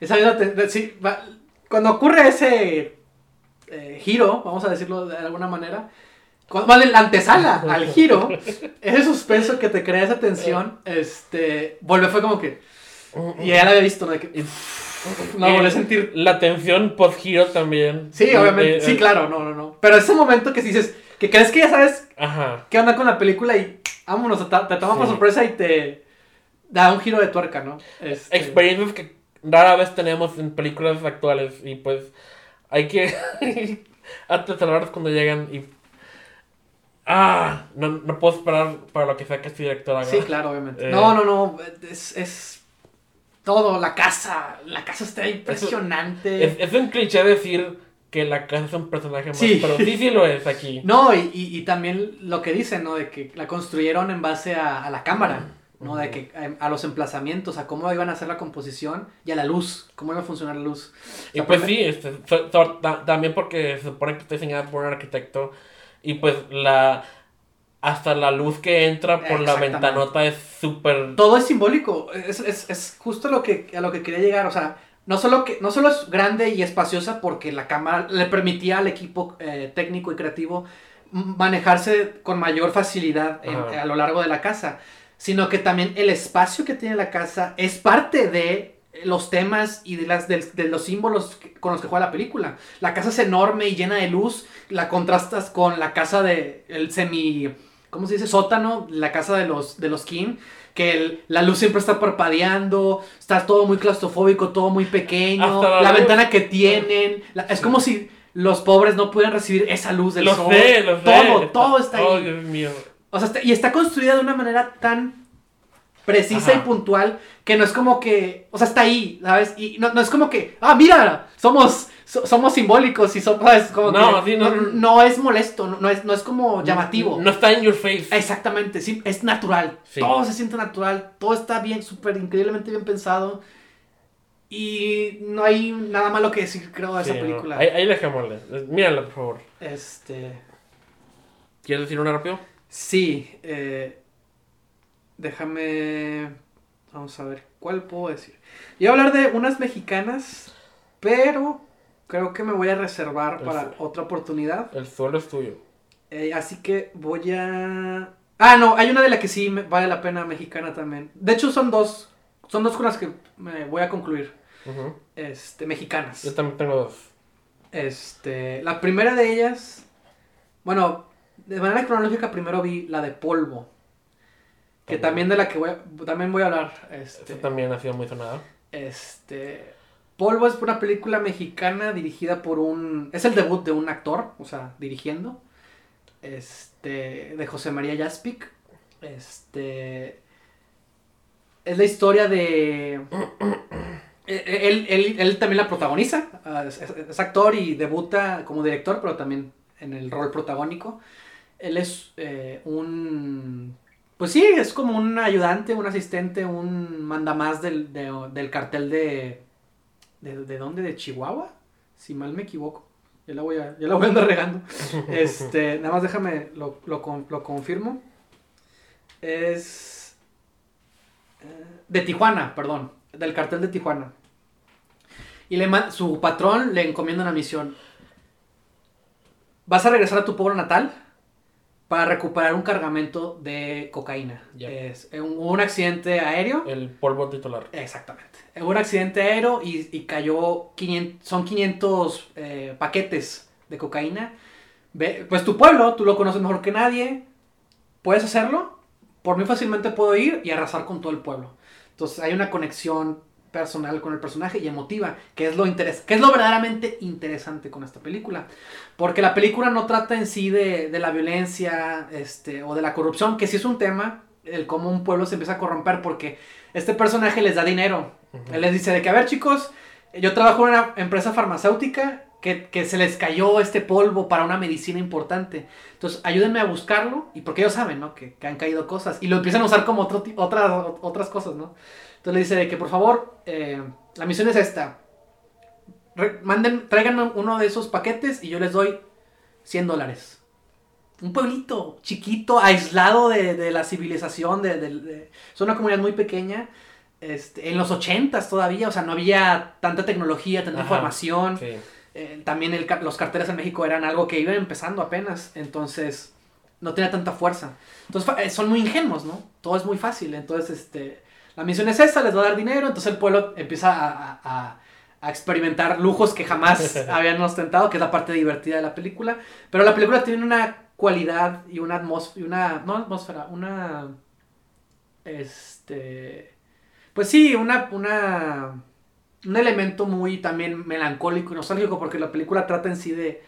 esa misma. sí, va- cuando ocurre ese eh, giro, vamos a decirlo de alguna manera. Cuando, más la antesala [laughs] al giro, ese suspenso que te crea esa tensión, [laughs] este. Vuelve, fue como que. Y ya la había visto, ¿no? De que, no, Y volví a sentir La tensión post-giro también. Sí, obviamente. Eh, Sí, eh, claro, no, no, no. Pero ese momento que dices, que crees que ya sabes Ajá. qué onda con la película y vámonos, te, te toma por sorpresa y te da un giro de tuerca, ¿no? Este, Experiencias que rara vez tenemos en películas actuales y pues hay que [laughs] atesorarlas cuando llegan y... Ah, no, no puedo esperar para lo que sea que este director haga. Sí, claro, obviamente. Eh. No, no, no. Es, es todo, la casa. La casa está impresionante. Es, es un cliché decir que la casa es un personaje más, Sí. pero sí, sí lo es aquí. [laughs] No, y, y, y también lo que dicen, ¿no? De que la construyeron en base a, a la cámara, ¿no? De que eh, a los emplazamientos, a cómo iban a hacer la composición y a la luz, cómo iba a funcionar la luz. O Y pues sí, este, so- so- ta- también porque se supone que está diseñada por un arquitecto y pues la hasta la luz que entra por la ventanota es súper todo es simbólico. Es, es, es justo lo que, a lo que quería llegar. O sea, no solo, que, no solo es grande y espaciosa porque la cámara le permitía al equipo eh, técnico y creativo manejarse con mayor facilidad en- a lo largo de la casa, sino que también el espacio que tiene la casa es parte de los temas y de, las, de los símbolos que- con los que juega la película. La casa es enorme y llena de luz, la contrastas con la casa de el semi, ¿cómo se dice? Sótano, la casa de los, de los King, que el- la luz siempre está parpadeando, está todo muy claustrofóbico, todo muy pequeño, la, ventana que tienen, la- es como si los pobres no pudieran recibir esa luz del Lo sol. sé, lo sé. Todo, todo está Oh, ahí. Dios mío. O sea, está- y está construida de una manera tan precisa Ajá. y puntual que no es como que, o sea, está ahí, ¿sabes? Y no, no es como que, ah, mira, somos, so- somos simbólicos y somos, ¿sabes? Como No, que sí, no- no, no es molesto, no, es, no es como llamativo. No está en your face. Exactamente, sí, es natural. Sí. Todo se siente natural, todo está bien, súper increíblemente bien pensado. Y no hay nada malo que decir, creo, de Sí, esa película. Ahí, ahí dejémosle. Mírala, por favor. Este. ¿Quieres decir una rápido? Sí, eh, déjame. Vamos a ver, ¿cuál puedo decir? Iba a hablar de unas mexicanas, pero creo que me voy a reservar para otra oportunidad. El suelo es tuyo. Eh, así que voy a. Ah, no, hay una de la que sí me- vale la pena mexicana también. De hecho, son dos. Son dos con las que me voy a concluir. Este, mexicanas. Yo también tengo dos. Este, la primera de ellas, bueno, de manera cronológica primero vi la de Polvo, que también de la que voy a, también voy a hablar. Este, Esta también ha sido muy sonada. este, Polvo es una película mexicana dirigida por un, es el debut de un actor, o sea, dirigiendo, este, de José María Jaspic, este, es la historia de [coughs] eh, él, él- él también la protagoniza, ah, es actor y debuta como director, pero también en el rol protagónico. Él es eh, un... Pues sí, es como un ayudante, un asistente, un mandamás del, de- del cartel de, de... ¿De dónde? ¿De Chihuahua? Si mal me equivoco. Ya la voy a, ya la voy a andar regando. [laughs] Este, nada más déjame, lo, lo, lo confirmo. Es... eh, De Tijuana, perdón. Del cartel de Tijuana. Y le su patrón le encomienda una misión. Vas a regresar a tu pueblo natal para recuperar un cargamento de cocaína. Ya. Es un, hubo un accidente aéreo. El polvo titular. Exactamente. Hubo un accidente aéreo y, y cayó 500, son 500 eh, paquetes de cocaína. Ve- pues tu pueblo, tú lo conoces mejor que nadie. ¿Puedes hacerlo? Por mí fácilmente puedo ir y arrasar con todo el pueblo. Entonces hay una conexión personal con el personaje y emotiva, que es lo interes que es lo verdaderamente interesante con esta película. Porque la película no trata en sí de, de la violencia este, o de la corrupción, que sí es un tema, el cómo un pueblo se empieza a corromper, porque este personaje les da dinero. Ujú. Él les dice de que, a ver chicos, yo trabajo en una empresa farmacéutica que, que se les cayó este polvo para una medicina importante. Entonces, ayúdenme a buscarlo, y porque ellos saben, ¿no? Que, que han caído cosas, y lo empiezan a usar como otro, otras, otras cosas, ¿no? Entonces le dice de que, por favor, eh, la misión es esta. Re- manden, traigan uno de esos paquetes y yo les doy 100 dólares. Un pueblito chiquito, aislado de, de la civilización, de, es una comunidad muy pequeña. Este, en los 80 todavía, o sea, no había tanta tecnología, tanta Ajá. información. Sí. Eh, también el los carteles en México eran algo que iban empezando apenas, entonces no tenía tanta fuerza. Entonces eh, son muy ingenuos, ¿no? Todo es muy fácil, entonces este, la misión es esa, les va a dar dinero, entonces el pueblo empieza a, a- experimentar lujos que jamás [laughs] habían ostentado, que es la parte divertida de la película, pero la película tiene una cualidad y una atmósfera, una, no atmósfera, una, este, pues sí, una, una, un elemento muy también melancólico y nostálgico porque la película trata en sí de,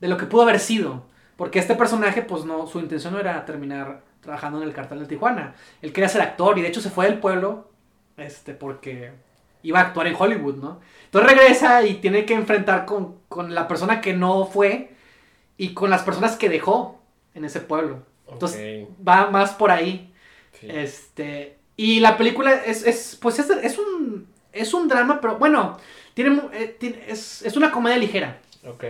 de lo que pudo haber sido. Porque este personaje, pues no, su intención no era terminar trabajando en el cartel de Tijuana. Él quería ser actor y de hecho se fue del pueblo este, porque iba a actuar en Hollywood, ¿no? Entonces regresa y tiene que enfrentar con, con la persona que no fue y con las personas que dejó en ese pueblo. Entonces va más por ahí. sí. Este, y la película es, es pues es, es un, es un drama, pero bueno, tiene, eh, tiene- es, es una comedia ligera.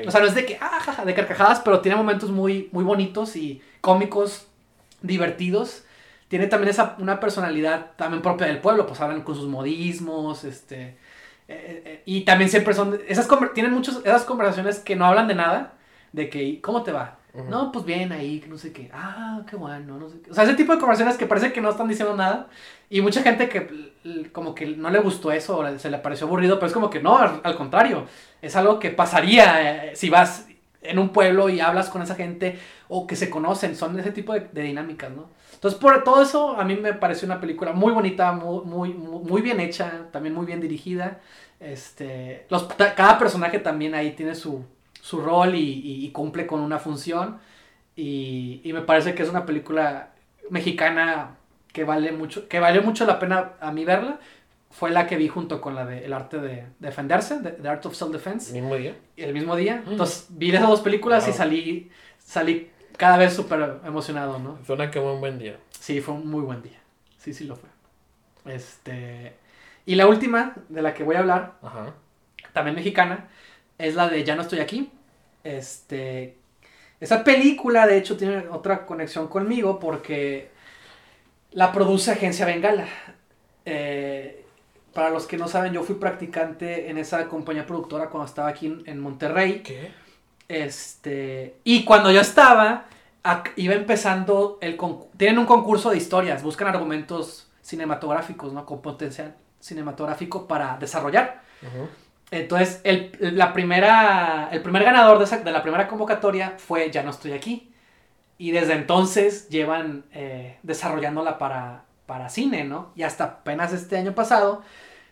O sea, no es de que, ah, jaja, de carcajadas, pero tiene momentos muy, muy bonitos y cómicos, divertidos. Tiene también esa, una personalidad también propia del pueblo, pues hablan con sus modismos, este... eh, eh, y también siempre son... Esas, tienen muchas esas conversaciones que no hablan de nada, de que, ¿cómo te va? No, pues bien ahí, no sé qué. Ah, qué bueno, no sé qué. O sea, ese tipo de conversaciones que parece que no están diciendo nada. Y mucha gente que como que no le gustó eso o se le pareció aburrido, pero es como que no, al, al contrario. Es algo que pasaría eh, si vas en un pueblo y hablas con esa gente o que se conocen, son ese tipo de, de dinámicas, ¿no? Entonces, por todo eso, a mí me pareció una película muy bonita, muy, muy, muy bien hecha, también muy bien dirigida. Este, los, cada personaje también ahí tiene su, su rol y, y, cumple con una función. Y, y, me parece que es una película mexicana que vale mucho, que vale mucho la pena a mí verla. Fue la que vi junto con la de El arte de defenderse, The Art of Self-Defense. ¿El mismo día? El mismo día. Mm. Entonces vi esas dos películas wow. y salí, salí cada vez súper emocionado, ¿no? Suena que fue un buen día. Sí, fue un muy buen día. Sí, sí lo fue. Este. Y la última de la que voy a hablar, Ajá. también mexicana, es la de Ya no estoy aquí. Este. Esa película, de hecho, tiene otra conexión conmigo porque la produce Agencia Bengala. Eh, para los que no saben, yo fui practicante en esa compañía productora cuando estaba aquí en, en Monterrey. ¿Qué? Este, y cuando yo estaba, iba empezando el tienen un concurso de historias, buscan argumentos cinematográficos, ¿no? Con potencial cinematográfico para desarrollar. Uh -huh. Entonces, el, la primera, el primer ganador de, esa, de, la primera convocatoria fue Ya no estoy aquí. Y desde entonces llevan eh, desarrollándola para, para cine, ¿no? Y hasta apenas este año pasado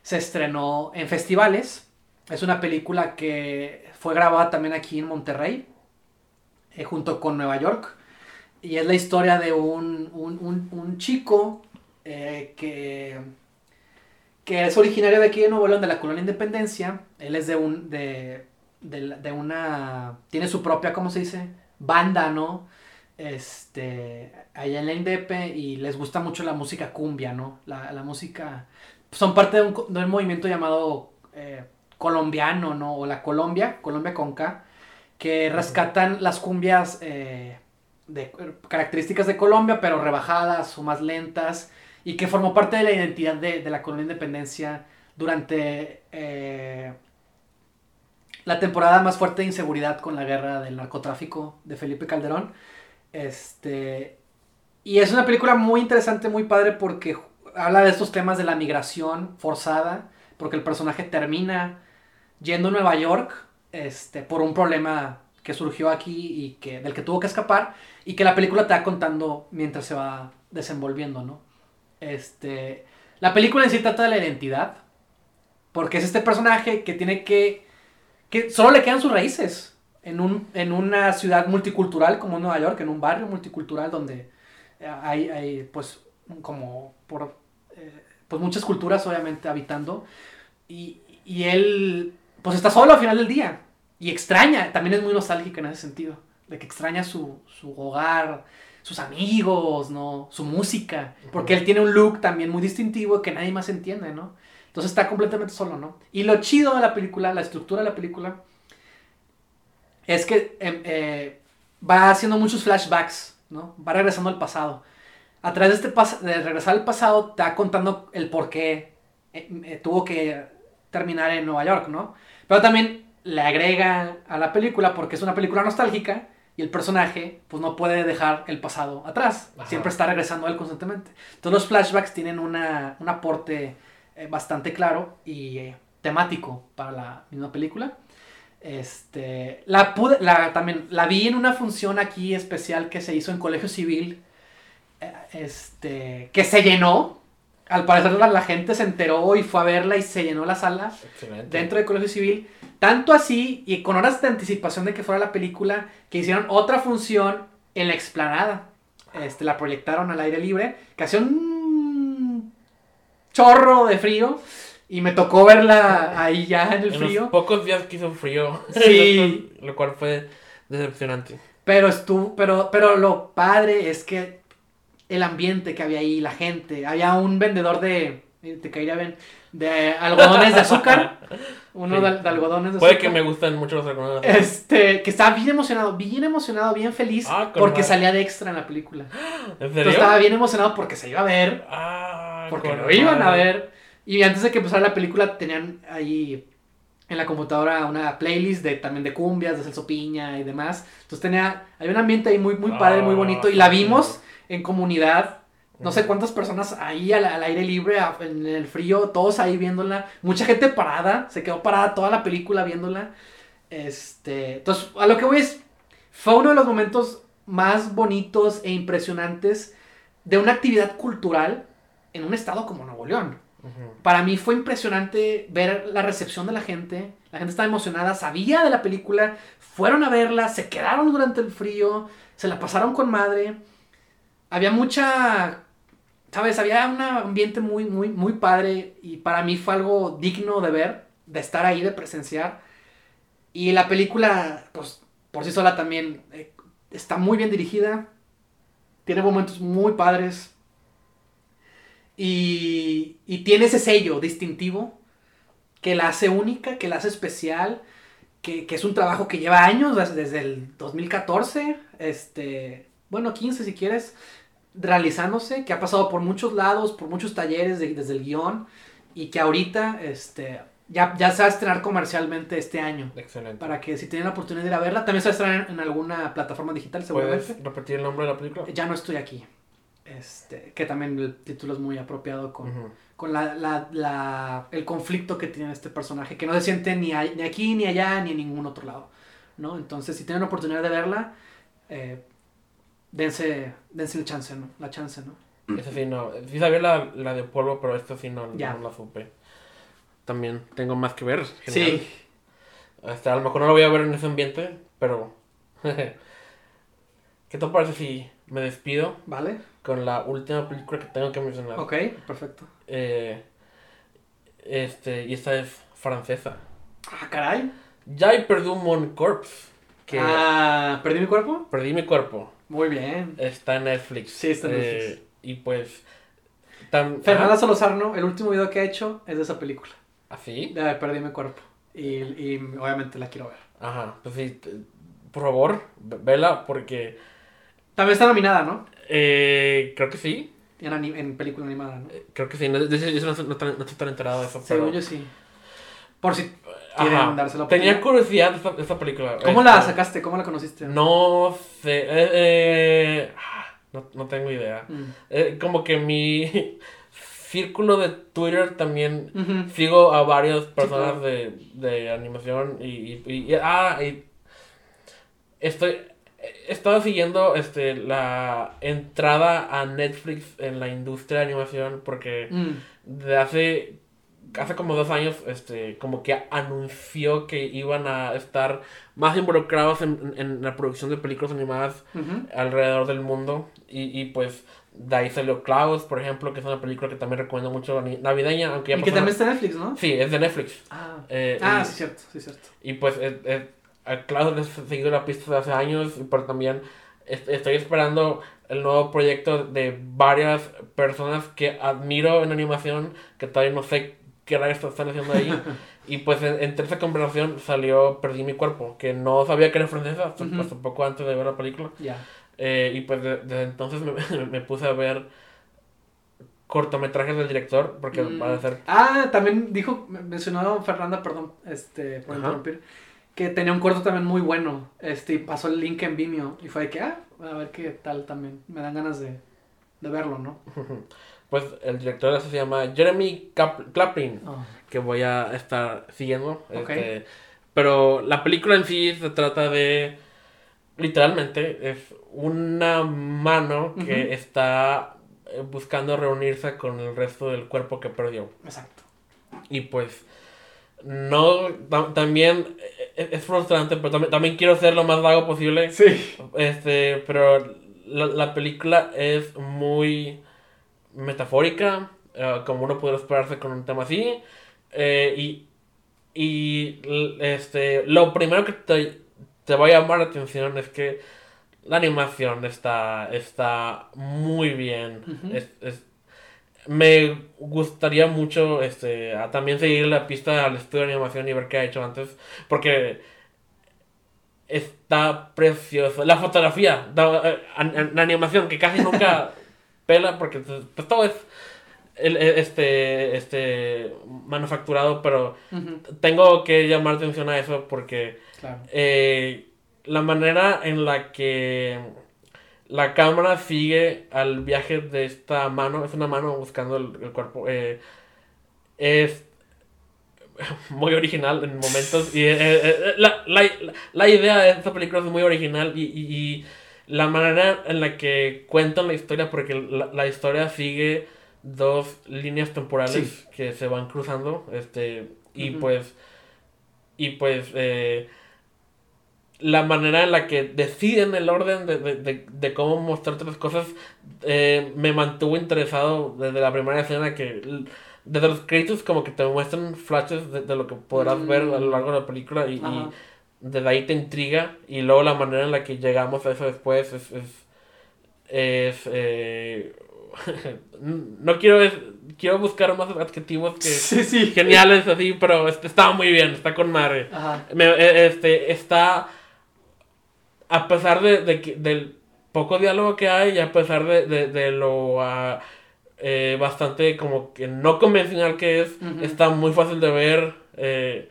se estrenó en festivales. Es una película que fue grabada también aquí en Monterrey, eh, junto con Nueva York. Y es la historia de un, un, un, chico eh, que, que es originario de aquí de Nuevo León, de la colonia Independencia. Él es de un. de, de, de una. tiene su propia, ¿cómo se dice? Banda, ¿no? Este. allá en la Indepe y les gusta mucho la música cumbia, ¿no? La, la música. Son parte de un, de un movimiento llamado. Eh, colombiano, ¿no? O la Colombia, Colombia con K, que rescatan las cumbias eh, de características de Colombia, pero rebajadas o más lentas, y que formó parte de la identidad de, de la colonia Independencia durante eh, la temporada más fuerte de inseguridad con la guerra del narcotráfico de Felipe Calderón. Este, y es una película muy interesante, muy padre, porque habla de estos temas de la migración forzada, porque el personaje termina yendo a Nueva York este, por un problema que surgió aquí y que, del que tuvo que escapar y que la película te va contando mientras se va desenvolviendo, ¿no? Este, la película en sí trata de la identidad, porque es este personaje que tiene que, que solo le quedan sus raíces en, un, en una ciudad multicultural como Nueva York, en un barrio multicultural donde hay, hay pues, como por, eh, pues muchas culturas obviamente habitando, y, y él pues está solo al final del día. Y extraña, también es muy nostálgica en ese sentido. De que extraña su, su hogar, sus amigos, ¿no? Su música. Porque él tiene un look también muy distintivo que nadie más entiende, ¿no? Entonces está completamente solo, ¿no? Y lo chido de la película, la estructura de la película, es que eh, eh, va haciendo muchos flashbacks, ¿no? Va regresando al pasado. A través de, este de regresar al pasado, te va contando el por qué eh, tuvo que terminar en Nueva York, ¿no? Pero también le agrega a la película porque es una película nostálgica y el personaje pues no puede dejar el pasado atrás. Ajá. Siempre está regresando a él constantemente. Entonces los flashbacks tienen una, un aporte eh, bastante claro y eh, temático para la misma película. Este, la, pude, la, también, la vi en una función aquí especial que se hizo en Colegio Civil, eh, este, que se llenó, al parecer la, la, gente se enteró y fue a verla y se llenó la sala Excelente. dentro del Colegio Civil. Tanto así, y con horas de anticipación de que fuera la película, que hicieron otra función en la explanada. Este, la proyectaron al aire libre, que hacía un chorro de frío. Y me tocó verla ahí ya en el en frío. Los pocos días que hizo frío. [laughs] Sí. lo cual fue decepcionante. Pero estuvo, pero, pero lo padre es que el ambiente que había ahí, la gente. Había un vendedor de. Te caería bien. De algodones de azúcar. [laughs] Uno sí. de, de, algodones de Puede azúcar. que me gusten mucho los algodones. Este, que estaba bien emocionado, bien emocionado, bien feliz. Ah, porque salía de extra en la película. [gasps] ¿En serio? Entonces estaba bien emocionado porque se iba a ver. Ah, porque lo iban a ver. Y antes de que empezara la película tenían ahí en la computadora una playlist de también de cumbias, de Celso Piña y demás. Entonces tenía, hay un ambiente ahí muy, muy padre, muy bonito. Y la vimos en comunidad. No sé cuántas personas ahí al, al, aire libre, en el frío, todos ahí viéndola. Mucha gente parada, se quedó parada toda la película viéndola. Este, entonces, a lo que voy es, fue uno de los momentos más bonitos e impresionantes de una actividad cultural en un estado como Nuevo León. Para mí fue impresionante ver la recepción de la gente. La gente estaba emocionada, sabía de la película, fueron a verla, se quedaron durante el frío, se la pasaron con madre. Había mucha, sabes, había un ambiente muy, muy, muy padre y para mí fue algo digno de ver, de estar ahí, de presenciar. Y la película, pues, por sí sola también eh, está muy bien dirigida, tiene momentos muy padres. Y, y tiene ese sello distintivo que la hace única, que la hace especial, que, que es un trabajo que lleva años, des- desde el 2014, este, bueno, 15 si quieres, realizándose, que ha pasado por muchos lados, por muchos talleres de- desde el guion, y que ahorita este, ya, ya se va a estrenar comercialmente este año. Excelente. Para que si tienen la oportunidad de ir a verla, también se va a estrenar en alguna plataforma digital seguramente. ¿Puedes repetir el nombre de la película? Ya no estoy aquí. Este, que también el título es muy apropiado con, con la, la- la- el conflicto que tiene este personaje, que no se siente ni, a- ni aquí, ni allá, ni en ningún otro lado. ¿no? Entonces, si tienen la oportunidad de verla, eh, dense, dense el chance, ¿no? La chance, ¿no? Esa sí no. Sí sabía la, la de polvo, pero esta sí no, Ya. no la supe. También tengo más que ver. genial. Sí. Hasta a lo mejor no lo voy a ver en ese ambiente, pero. [laughs] ¿Qué te parece si me despido ¿Vale? con la última película que tengo que mencionar? Ok, perfecto. Eh, este, y esta es francesa. Ah, caray. Ya he perdido mon corps. Que Ah, ¿perdí mi cuerpo? perdí mi cuerpo. Muy bien. Está en Netflix. Sí, está en Eh, Netflix. y pues. Tan, Fernanda Solozarno, el último video que ha hecho es de esa película. ¿Así? De Perdí mi cuerpo. Y, y obviamente la quiero ver. Ajá. Pues sí. Por favor, ve- vela porque. También está nominada, ¿no? Eh, creo que sí. En, ani- en película animada, ¿no? Eh, Creo que sí. No, de de no, estoy- no, tan- no estoy tan enterado de eso. Según pero- yo sí. Por si quieren darse la Tenía curiosidad de esta, de esta película. ¿Cómo Este, la sacaste? ¿Cómo la conociste? No sé. eh, eh, ah, no, no tengo idea. Mm. Eh, como que mi [laughs] círculo de Twitter también sigo a varias personas claro. de, de animación y, y, y- y- ah y estoy he estado siguiendo este la entrada a Netflix en la industria de animación porque Mm. de hace hace como dos años este como que anunció que iban a estar más involucrados en, en la producción de películas animadas Ujú. alrededor del mundo. Y, y pues de ahí salió Klaus, por ejemplo, que es una película que también recomiendo mucho navideña, aunque ya Y que también está en Netflix, ¿no? Sí, es de Netflix. Ah, Eh, ah y, sí, cierto, sí, cierto. y pues eh, eh, a Klaus he seguido la pista de hace años, pero también est- estoy esperando el nuevo proyecto de varias personas que admiro en animación, que todavía no sé qué rayos están haciendo ahí. [laughs] y pues en- entre esa conversación salió Perdí mi cuerpo, que no sabía que era francesa hasta, Ujú. hasta poco antes de ver la película. Ya. Eh, y pues de- desde entonces me, [laughs] me puse a ver cortometrajes del director, porque Mm. va a ser... Ah, también dijo, me- mencionó Fernanda, perdón, este, por Ajá. interrumpir, que tenía un corto también muy bueno, este, y pasó el link en Vimeo, y fue de que, ah, a ver qué tal también, me dan ganas de, de verlo, ¿no? [laughs] Pues el director se llama Jeremy Cap- Oh. que voy a estar siguiendo. Este, pero la película en sí se trata de... Literalmente es una mano que está eh, buscando reunirse con el resto del cuerpo que perdió. Exacto. Y pues no, ta- también eh, es frustrante, pero también, también quiero ser lo más vago posible. Sí. Este, pero la, la película es muy metafórica, eh, como uno podría esperarse con un tema así. eh, y y este, lo primero que te, te va a llamar la atención es que la animación está, está muy bien. Es- es- me gustaría mucho este, a también seguir la pista al estudio de animación y ver qué ha hecho antes. Porque está precioso. La fotografía, la, eh, la animación que casi nunca [laughs] pela porque pues, pues, todo es el- el- este, este manufacturado, pero tengo que llamar atención a eso porque Claro. eh, la manera en la que la cámara sigue al viaje de esta mano, es una mano buscando el, el cuerpo, eh, es muy original en momentos y eh, eh, la, la, la idea de esta película es muy original y, y- y la manera en la que cuentan la historia, porque la, la historia sigue dos líneas temporales Sí. que se van cruzando, este, y pues, y pues, eh, la manera en la que deciden el orden de, de, de, de cómo mostrarte las cosas eh, me mantuvo interesado desde la primera escena que desde los créditos como que te muestran flashes de, de lo que podrás ver a lo largo de la película y, y. desde ahí te intriga y luego la manera en la que llegamos a eso después es es, es, eh, [laughs] no quiero es- quiero buscar más adjetivos que Sí, sí. geniales así pero este, está muy bien está con madre me- eh, este, está. A pesar de, de que- del poco diálogo que hay y a pesar de, de, de lo ah, eh, bastante como que no convencional que es, está muy fácil de ver. eh,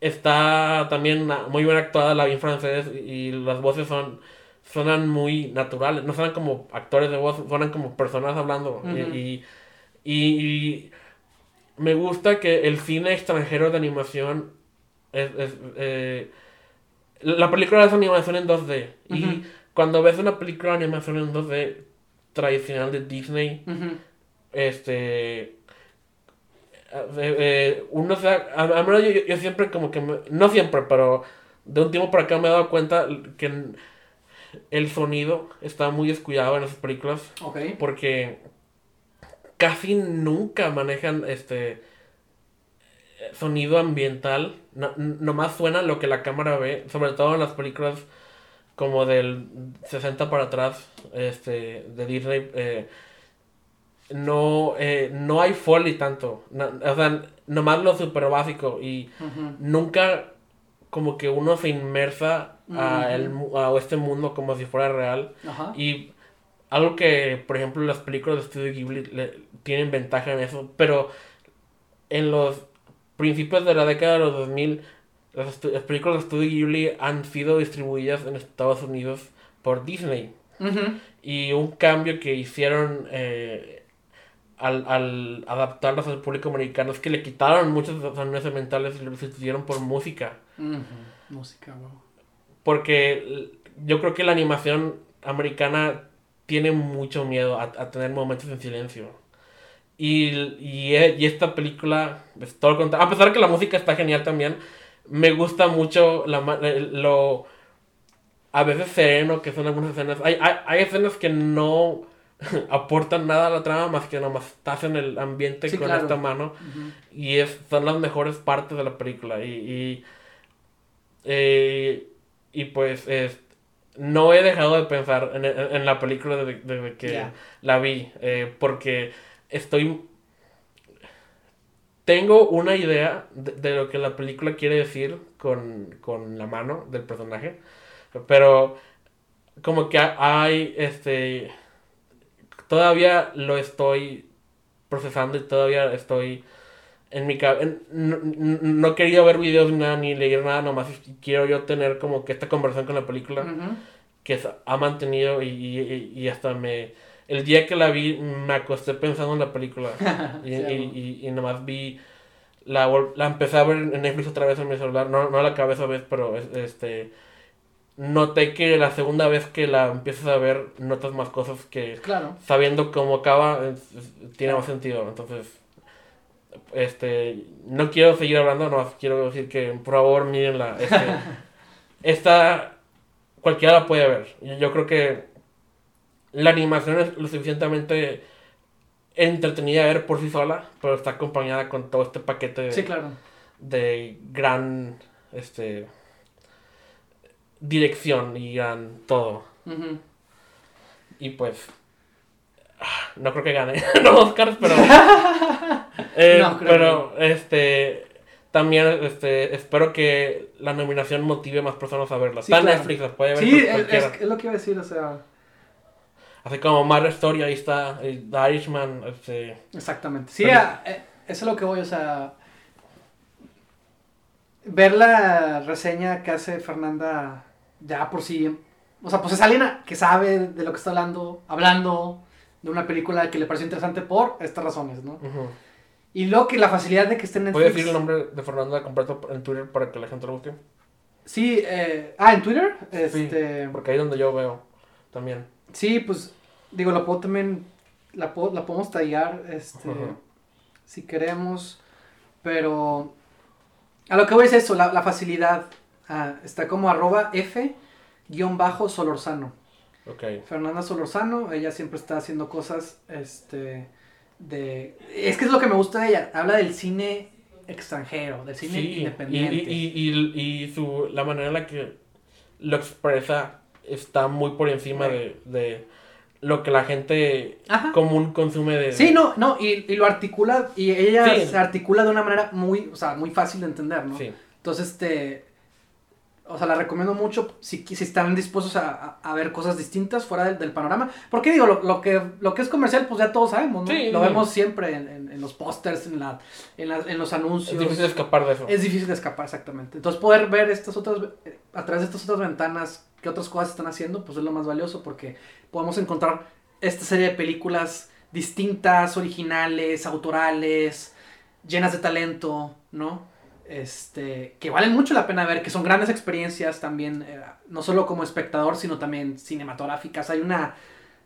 está también muy bien actuada la bien francés y, las voces son suenan muy naturales, no suenan como actores de voz, suenan como personas hablando. y- y, y, y me gusta que el cine extranjero de animación es, es, eh, la película es animación en 2D y cuando ves una película de animación en 2D tradicional de Disney este eh, eh, uno se da- a, a menos yo, yo- siempre como que me- no siempre pero de un tiempo para acá me he dado cuenta que el sonido está muy descuidado en esas películas porque casi nunca manejan este sonido ambiental. No, nomás suena lo que la cámara ve, sobre todo en las películas como del 60 para atrás este, de Disney. eh, no, eh, no hay foley tanto. No- o sea, nomás lo super básico y nunca como que uno se inmersa a, el a este mundo como si fuera real. Y algo que, por ejemplo, las películas de Studio Ghibli le- tienen ventaja en eso, pero en los principios de la década de los 2000, las, las películas de Studio Ghibli han sido distribuidas en Estados Unidos por Disney. Y un cambio que hicieron eh, al, al adaptarlas al público americano es que le quitaron muchos sonidos mentales y lo sustituyeron por música. Ujú. Música, wow. Porque yo creo que la animación americana tiene mucho miedo a, a tener momentos en silencio. Y, y, e- y esta película es todo lo contrario. A pesar que la música está genial también, me gusta mucho la, lo a veces sereno que son algunas escenas. Hay, hay, hay escenas que no [laughs] aportan nada a la trama más que nomás estás en el ambiente Sí, con claro. esta mano. Y es, son las mejores partes de la película. Y, y, eh, y pues es- no he dejado de pensar en, en- en la película desde, desde que la vi. eh, porque estoy... Tengo una idea de, de lo que la película quiere decir con, con la mano del personaje. Pero como que hay este... Todavía lo estoy procesando y todavía estoy en mi cabeza. No, no- he querido ver videos ni nada, ni leer nada, nomás quiero yo tener como que esta conversación con la película que ha mantenido y, y, y hasta me... El día que la vi me acosté pensando en la película [laughs] y, Sí, y, nomás vi... La, la empecé a ver en Netflix otra vez en mi celular, no, no la cabeza vez, pero es- este... Noté que la segunda vez que la empiezas a ver notas más cosas que Claro. sabiendo cómo acaba, es- es- tiene más sentido. Entonces, este, no quiero seguir hablando, no quiero decir que por favor mírenla. Este, [laughs] esta, cualquiera la puede ver. Yo, creo que la animación es lo suficientemente entretenida de ver por sí sola, pero está acompañada con todo este paquete de, Sí, claro. de gran, este, dirección y gran todo. Y pues. ah, No creo que gane [laughs] los Oscars, pero. [laughs] eh, No, creo pero, este. También este, espero que la nominación motive a más personas a verla. Sí, Está claro. Netflix, las puede ver Sí, es, lo que iba a decir, o sea, Así como Mare Story, ahí está. eh, The Irishman, este. exactamente. Sí, Pero- a- eh, eso es lo que voy, o sea, ver la reseña que hace Fernanda ya por sí, o sea, pues es alguien que sabe de lo que está hablando, hablando de una película que le pareció interesante por estas razones, ¿no? ujú. Y luego que la facilidad de que esté en ¿Puedes Netflix. decir el nombre de Fernanda completo en Twitter para que la gente lo busque? Sí, eh, ah, en Twitter. Sí, Este, porque ahí es donde yo veo también. sí, pues digo, lo puedo también, la, puedo- la podemos tallar, este, Ujú. si queremos, pero a lo que voy es eso, la, la facilidad. Ah, está como arroba F guion bajo Solorzano. Fernanda Solorzano, ella siempre está haciendo cosas, este, de... Es que es lo que me gusta de ella, habla del cine extranjero, del cine Sí, independiente. y, y, y, y su, la manera en la que lo expresa está muy por encima de, de lo que la gente Ajá. común consume de... Sí, no, no, y, y lo articula, y ella Sí. se articula de una manera muy, o sea, muy fácil de entender, ¿no? Sí, Entonces, este, o sea, la recomiendo mucho si, si están dispuestos a, a- a ver cosas distintas fuera del, del panorama. Porque digo, lo, lo que, lo que es comercial, pues ya todos sabemos, ¿no? Sí, lo sí. vemos siempre en, en- en los pósters, en, la, en, la- en los anuncios. es difícil escapar de eso. Es difícil de escapar, exactamente. Entonces, poder ver estas otras, a través de estas otras ventanas, qué otras cosas están haciendo, pues es lo más valioso porque podemos encontrar esta serie de películas distintas, originales, autorales, llenas de talento, ¿no? Este, que valen mucho la pena ver, que son grandes experiencias también, eh, no solo como espectador, sino también cinematográficas. Hay una,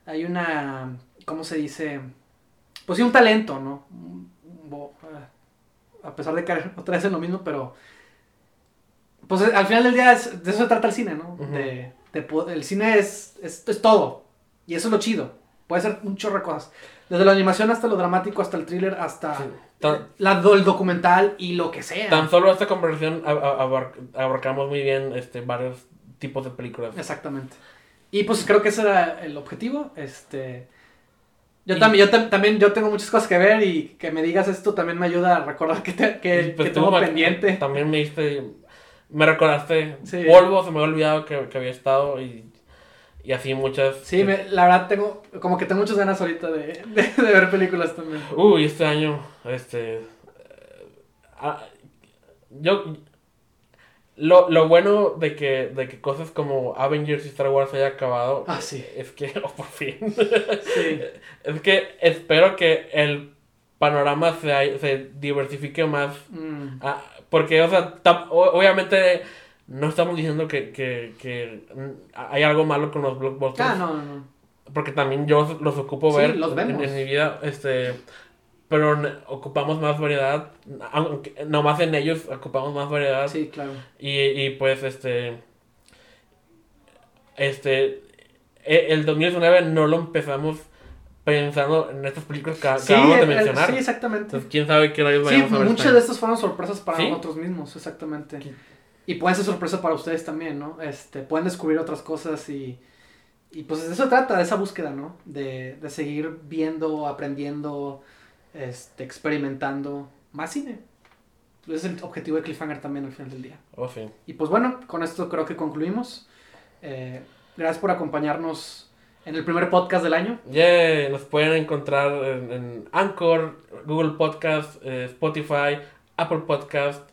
hay una, ¿cómo se dice? Pues sí, un talento, ¿no? Ah, a pesar de caer [laughs] otra vez en lo mismo, pero pues eh, al final del día es- de eso se trata el cine, ¿no? De, el cine es, es, es todo. Y eso es lo chido. Puede ser un chorro de cosas. Desde la animación hasta lo dramático, hasta el thriller, hasta Sí. Tan, la, el documental y lo que sea. tan solo esta conversación ab- ab- abar- abarcamos muy bien este, varios tipos de películas. Exactamente. Y pues creo que ese era el objetivo. Este. Yo Y- también, yo tam- también yo tengo muchas cosas que ver y que me digas esto también me ayuda a recordar que, te- que, pues, que tengo pendiente. También me diste, me recordaste Sí. polvo, se me había olvidado que, que había estado y, y así muchas. Sí, me- la verdad tengo, como que tengo muchas ganas ahorita de, [laughs] de, de ver películas también. Uy, este año, este... eh, ah, yo... Lo, lo bueno de que, de que cosas como Avengers y Star Wars haya acabado Ah, sí. es que, [laughs] oh, por fin, Sí. es que espero que el panorama se, se diversifique más Mm, Ah, porque, o sea, tam- obviamente no estamos diciendo que, que, que hay algo malo con los blockbusters. Ah, no, no, no. Porque también yo los ocupo Sí, ver los en, mi vida, este, pero ocupamos más variedad, aunque nomás en ellos ocupamos más variedad. Sí, claro. Y, y pues, este, este, e- el 2019 no lo empezamos pensando en estas películas que Sí, acabamos de el- el- mencionar. sí, exactamente. Entonces, quién sabe qué rayos Sí, vayamos a ver muchas de estas fueron sorpresas para ¿Sí? nosotros mismos, exactamente. Y pueden ser sorpresas para ustedes también, ¿no? Este, pueden descubrir otras cosas y, y pues de eso trata, de esa búsqueda, ¿no? De, de seguir viendo, aprendiendo, este, experimentando más cine. Ese es el objetivo de Cliffhanger también al final del día. Oh. Y pues bueno, con esto creo que concluimos. Eh, gracias por acompañarnos en el primer podcast del año. Yeah, nos pueden encontrar en, en Anchor, Google Podcast, eh, Spotify, Apple Podcast,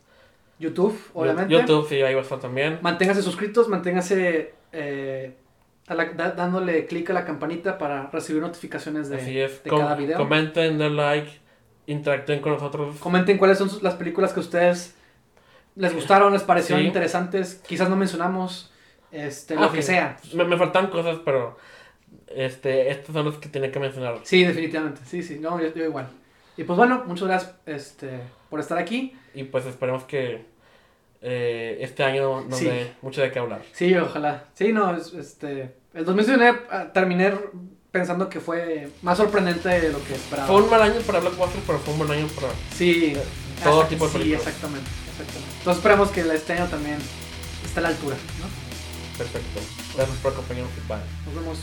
YouTube, obviamente. YouTube, sí, ahí va a estar también. Manténgase suscritos, manténgase eh, a la- da- dándole clic a la campanita para recibir notificaciones de, de Com- cada video. Comenten, den like, interactúen con nosotros. Comenten cuáles son sus- las películas que a ustedes les gustaron, les parecieron Sí. interesantes. Quizás no mencionamos, este, Ah, lo que sí. sea. Me, me faltan cosas, pero este, estos son los que tenía que mencionar. Sí, definitivamente. Sí, sí, no, yo, yo igual. Y pues bueno, muchas gracias este, por estar aquí. Y pues esperemos que eh, este año nos Sí. dé mucho de qué hablar. Sí, ojalá. Sí, no, es- este, el 2019 ah, terminé pensando que fue más sorprendente de lo que esperaba. Fue un mal año para Blockbuster, pero fue un buen año para Sí, todo exact- tipo de Sí, películas. exactamente, exactamente. Entonces esperamos que este año también esté a la altura, ¿no? Perfecto. Gracias por acompañarnos. Bye. Nos vemos.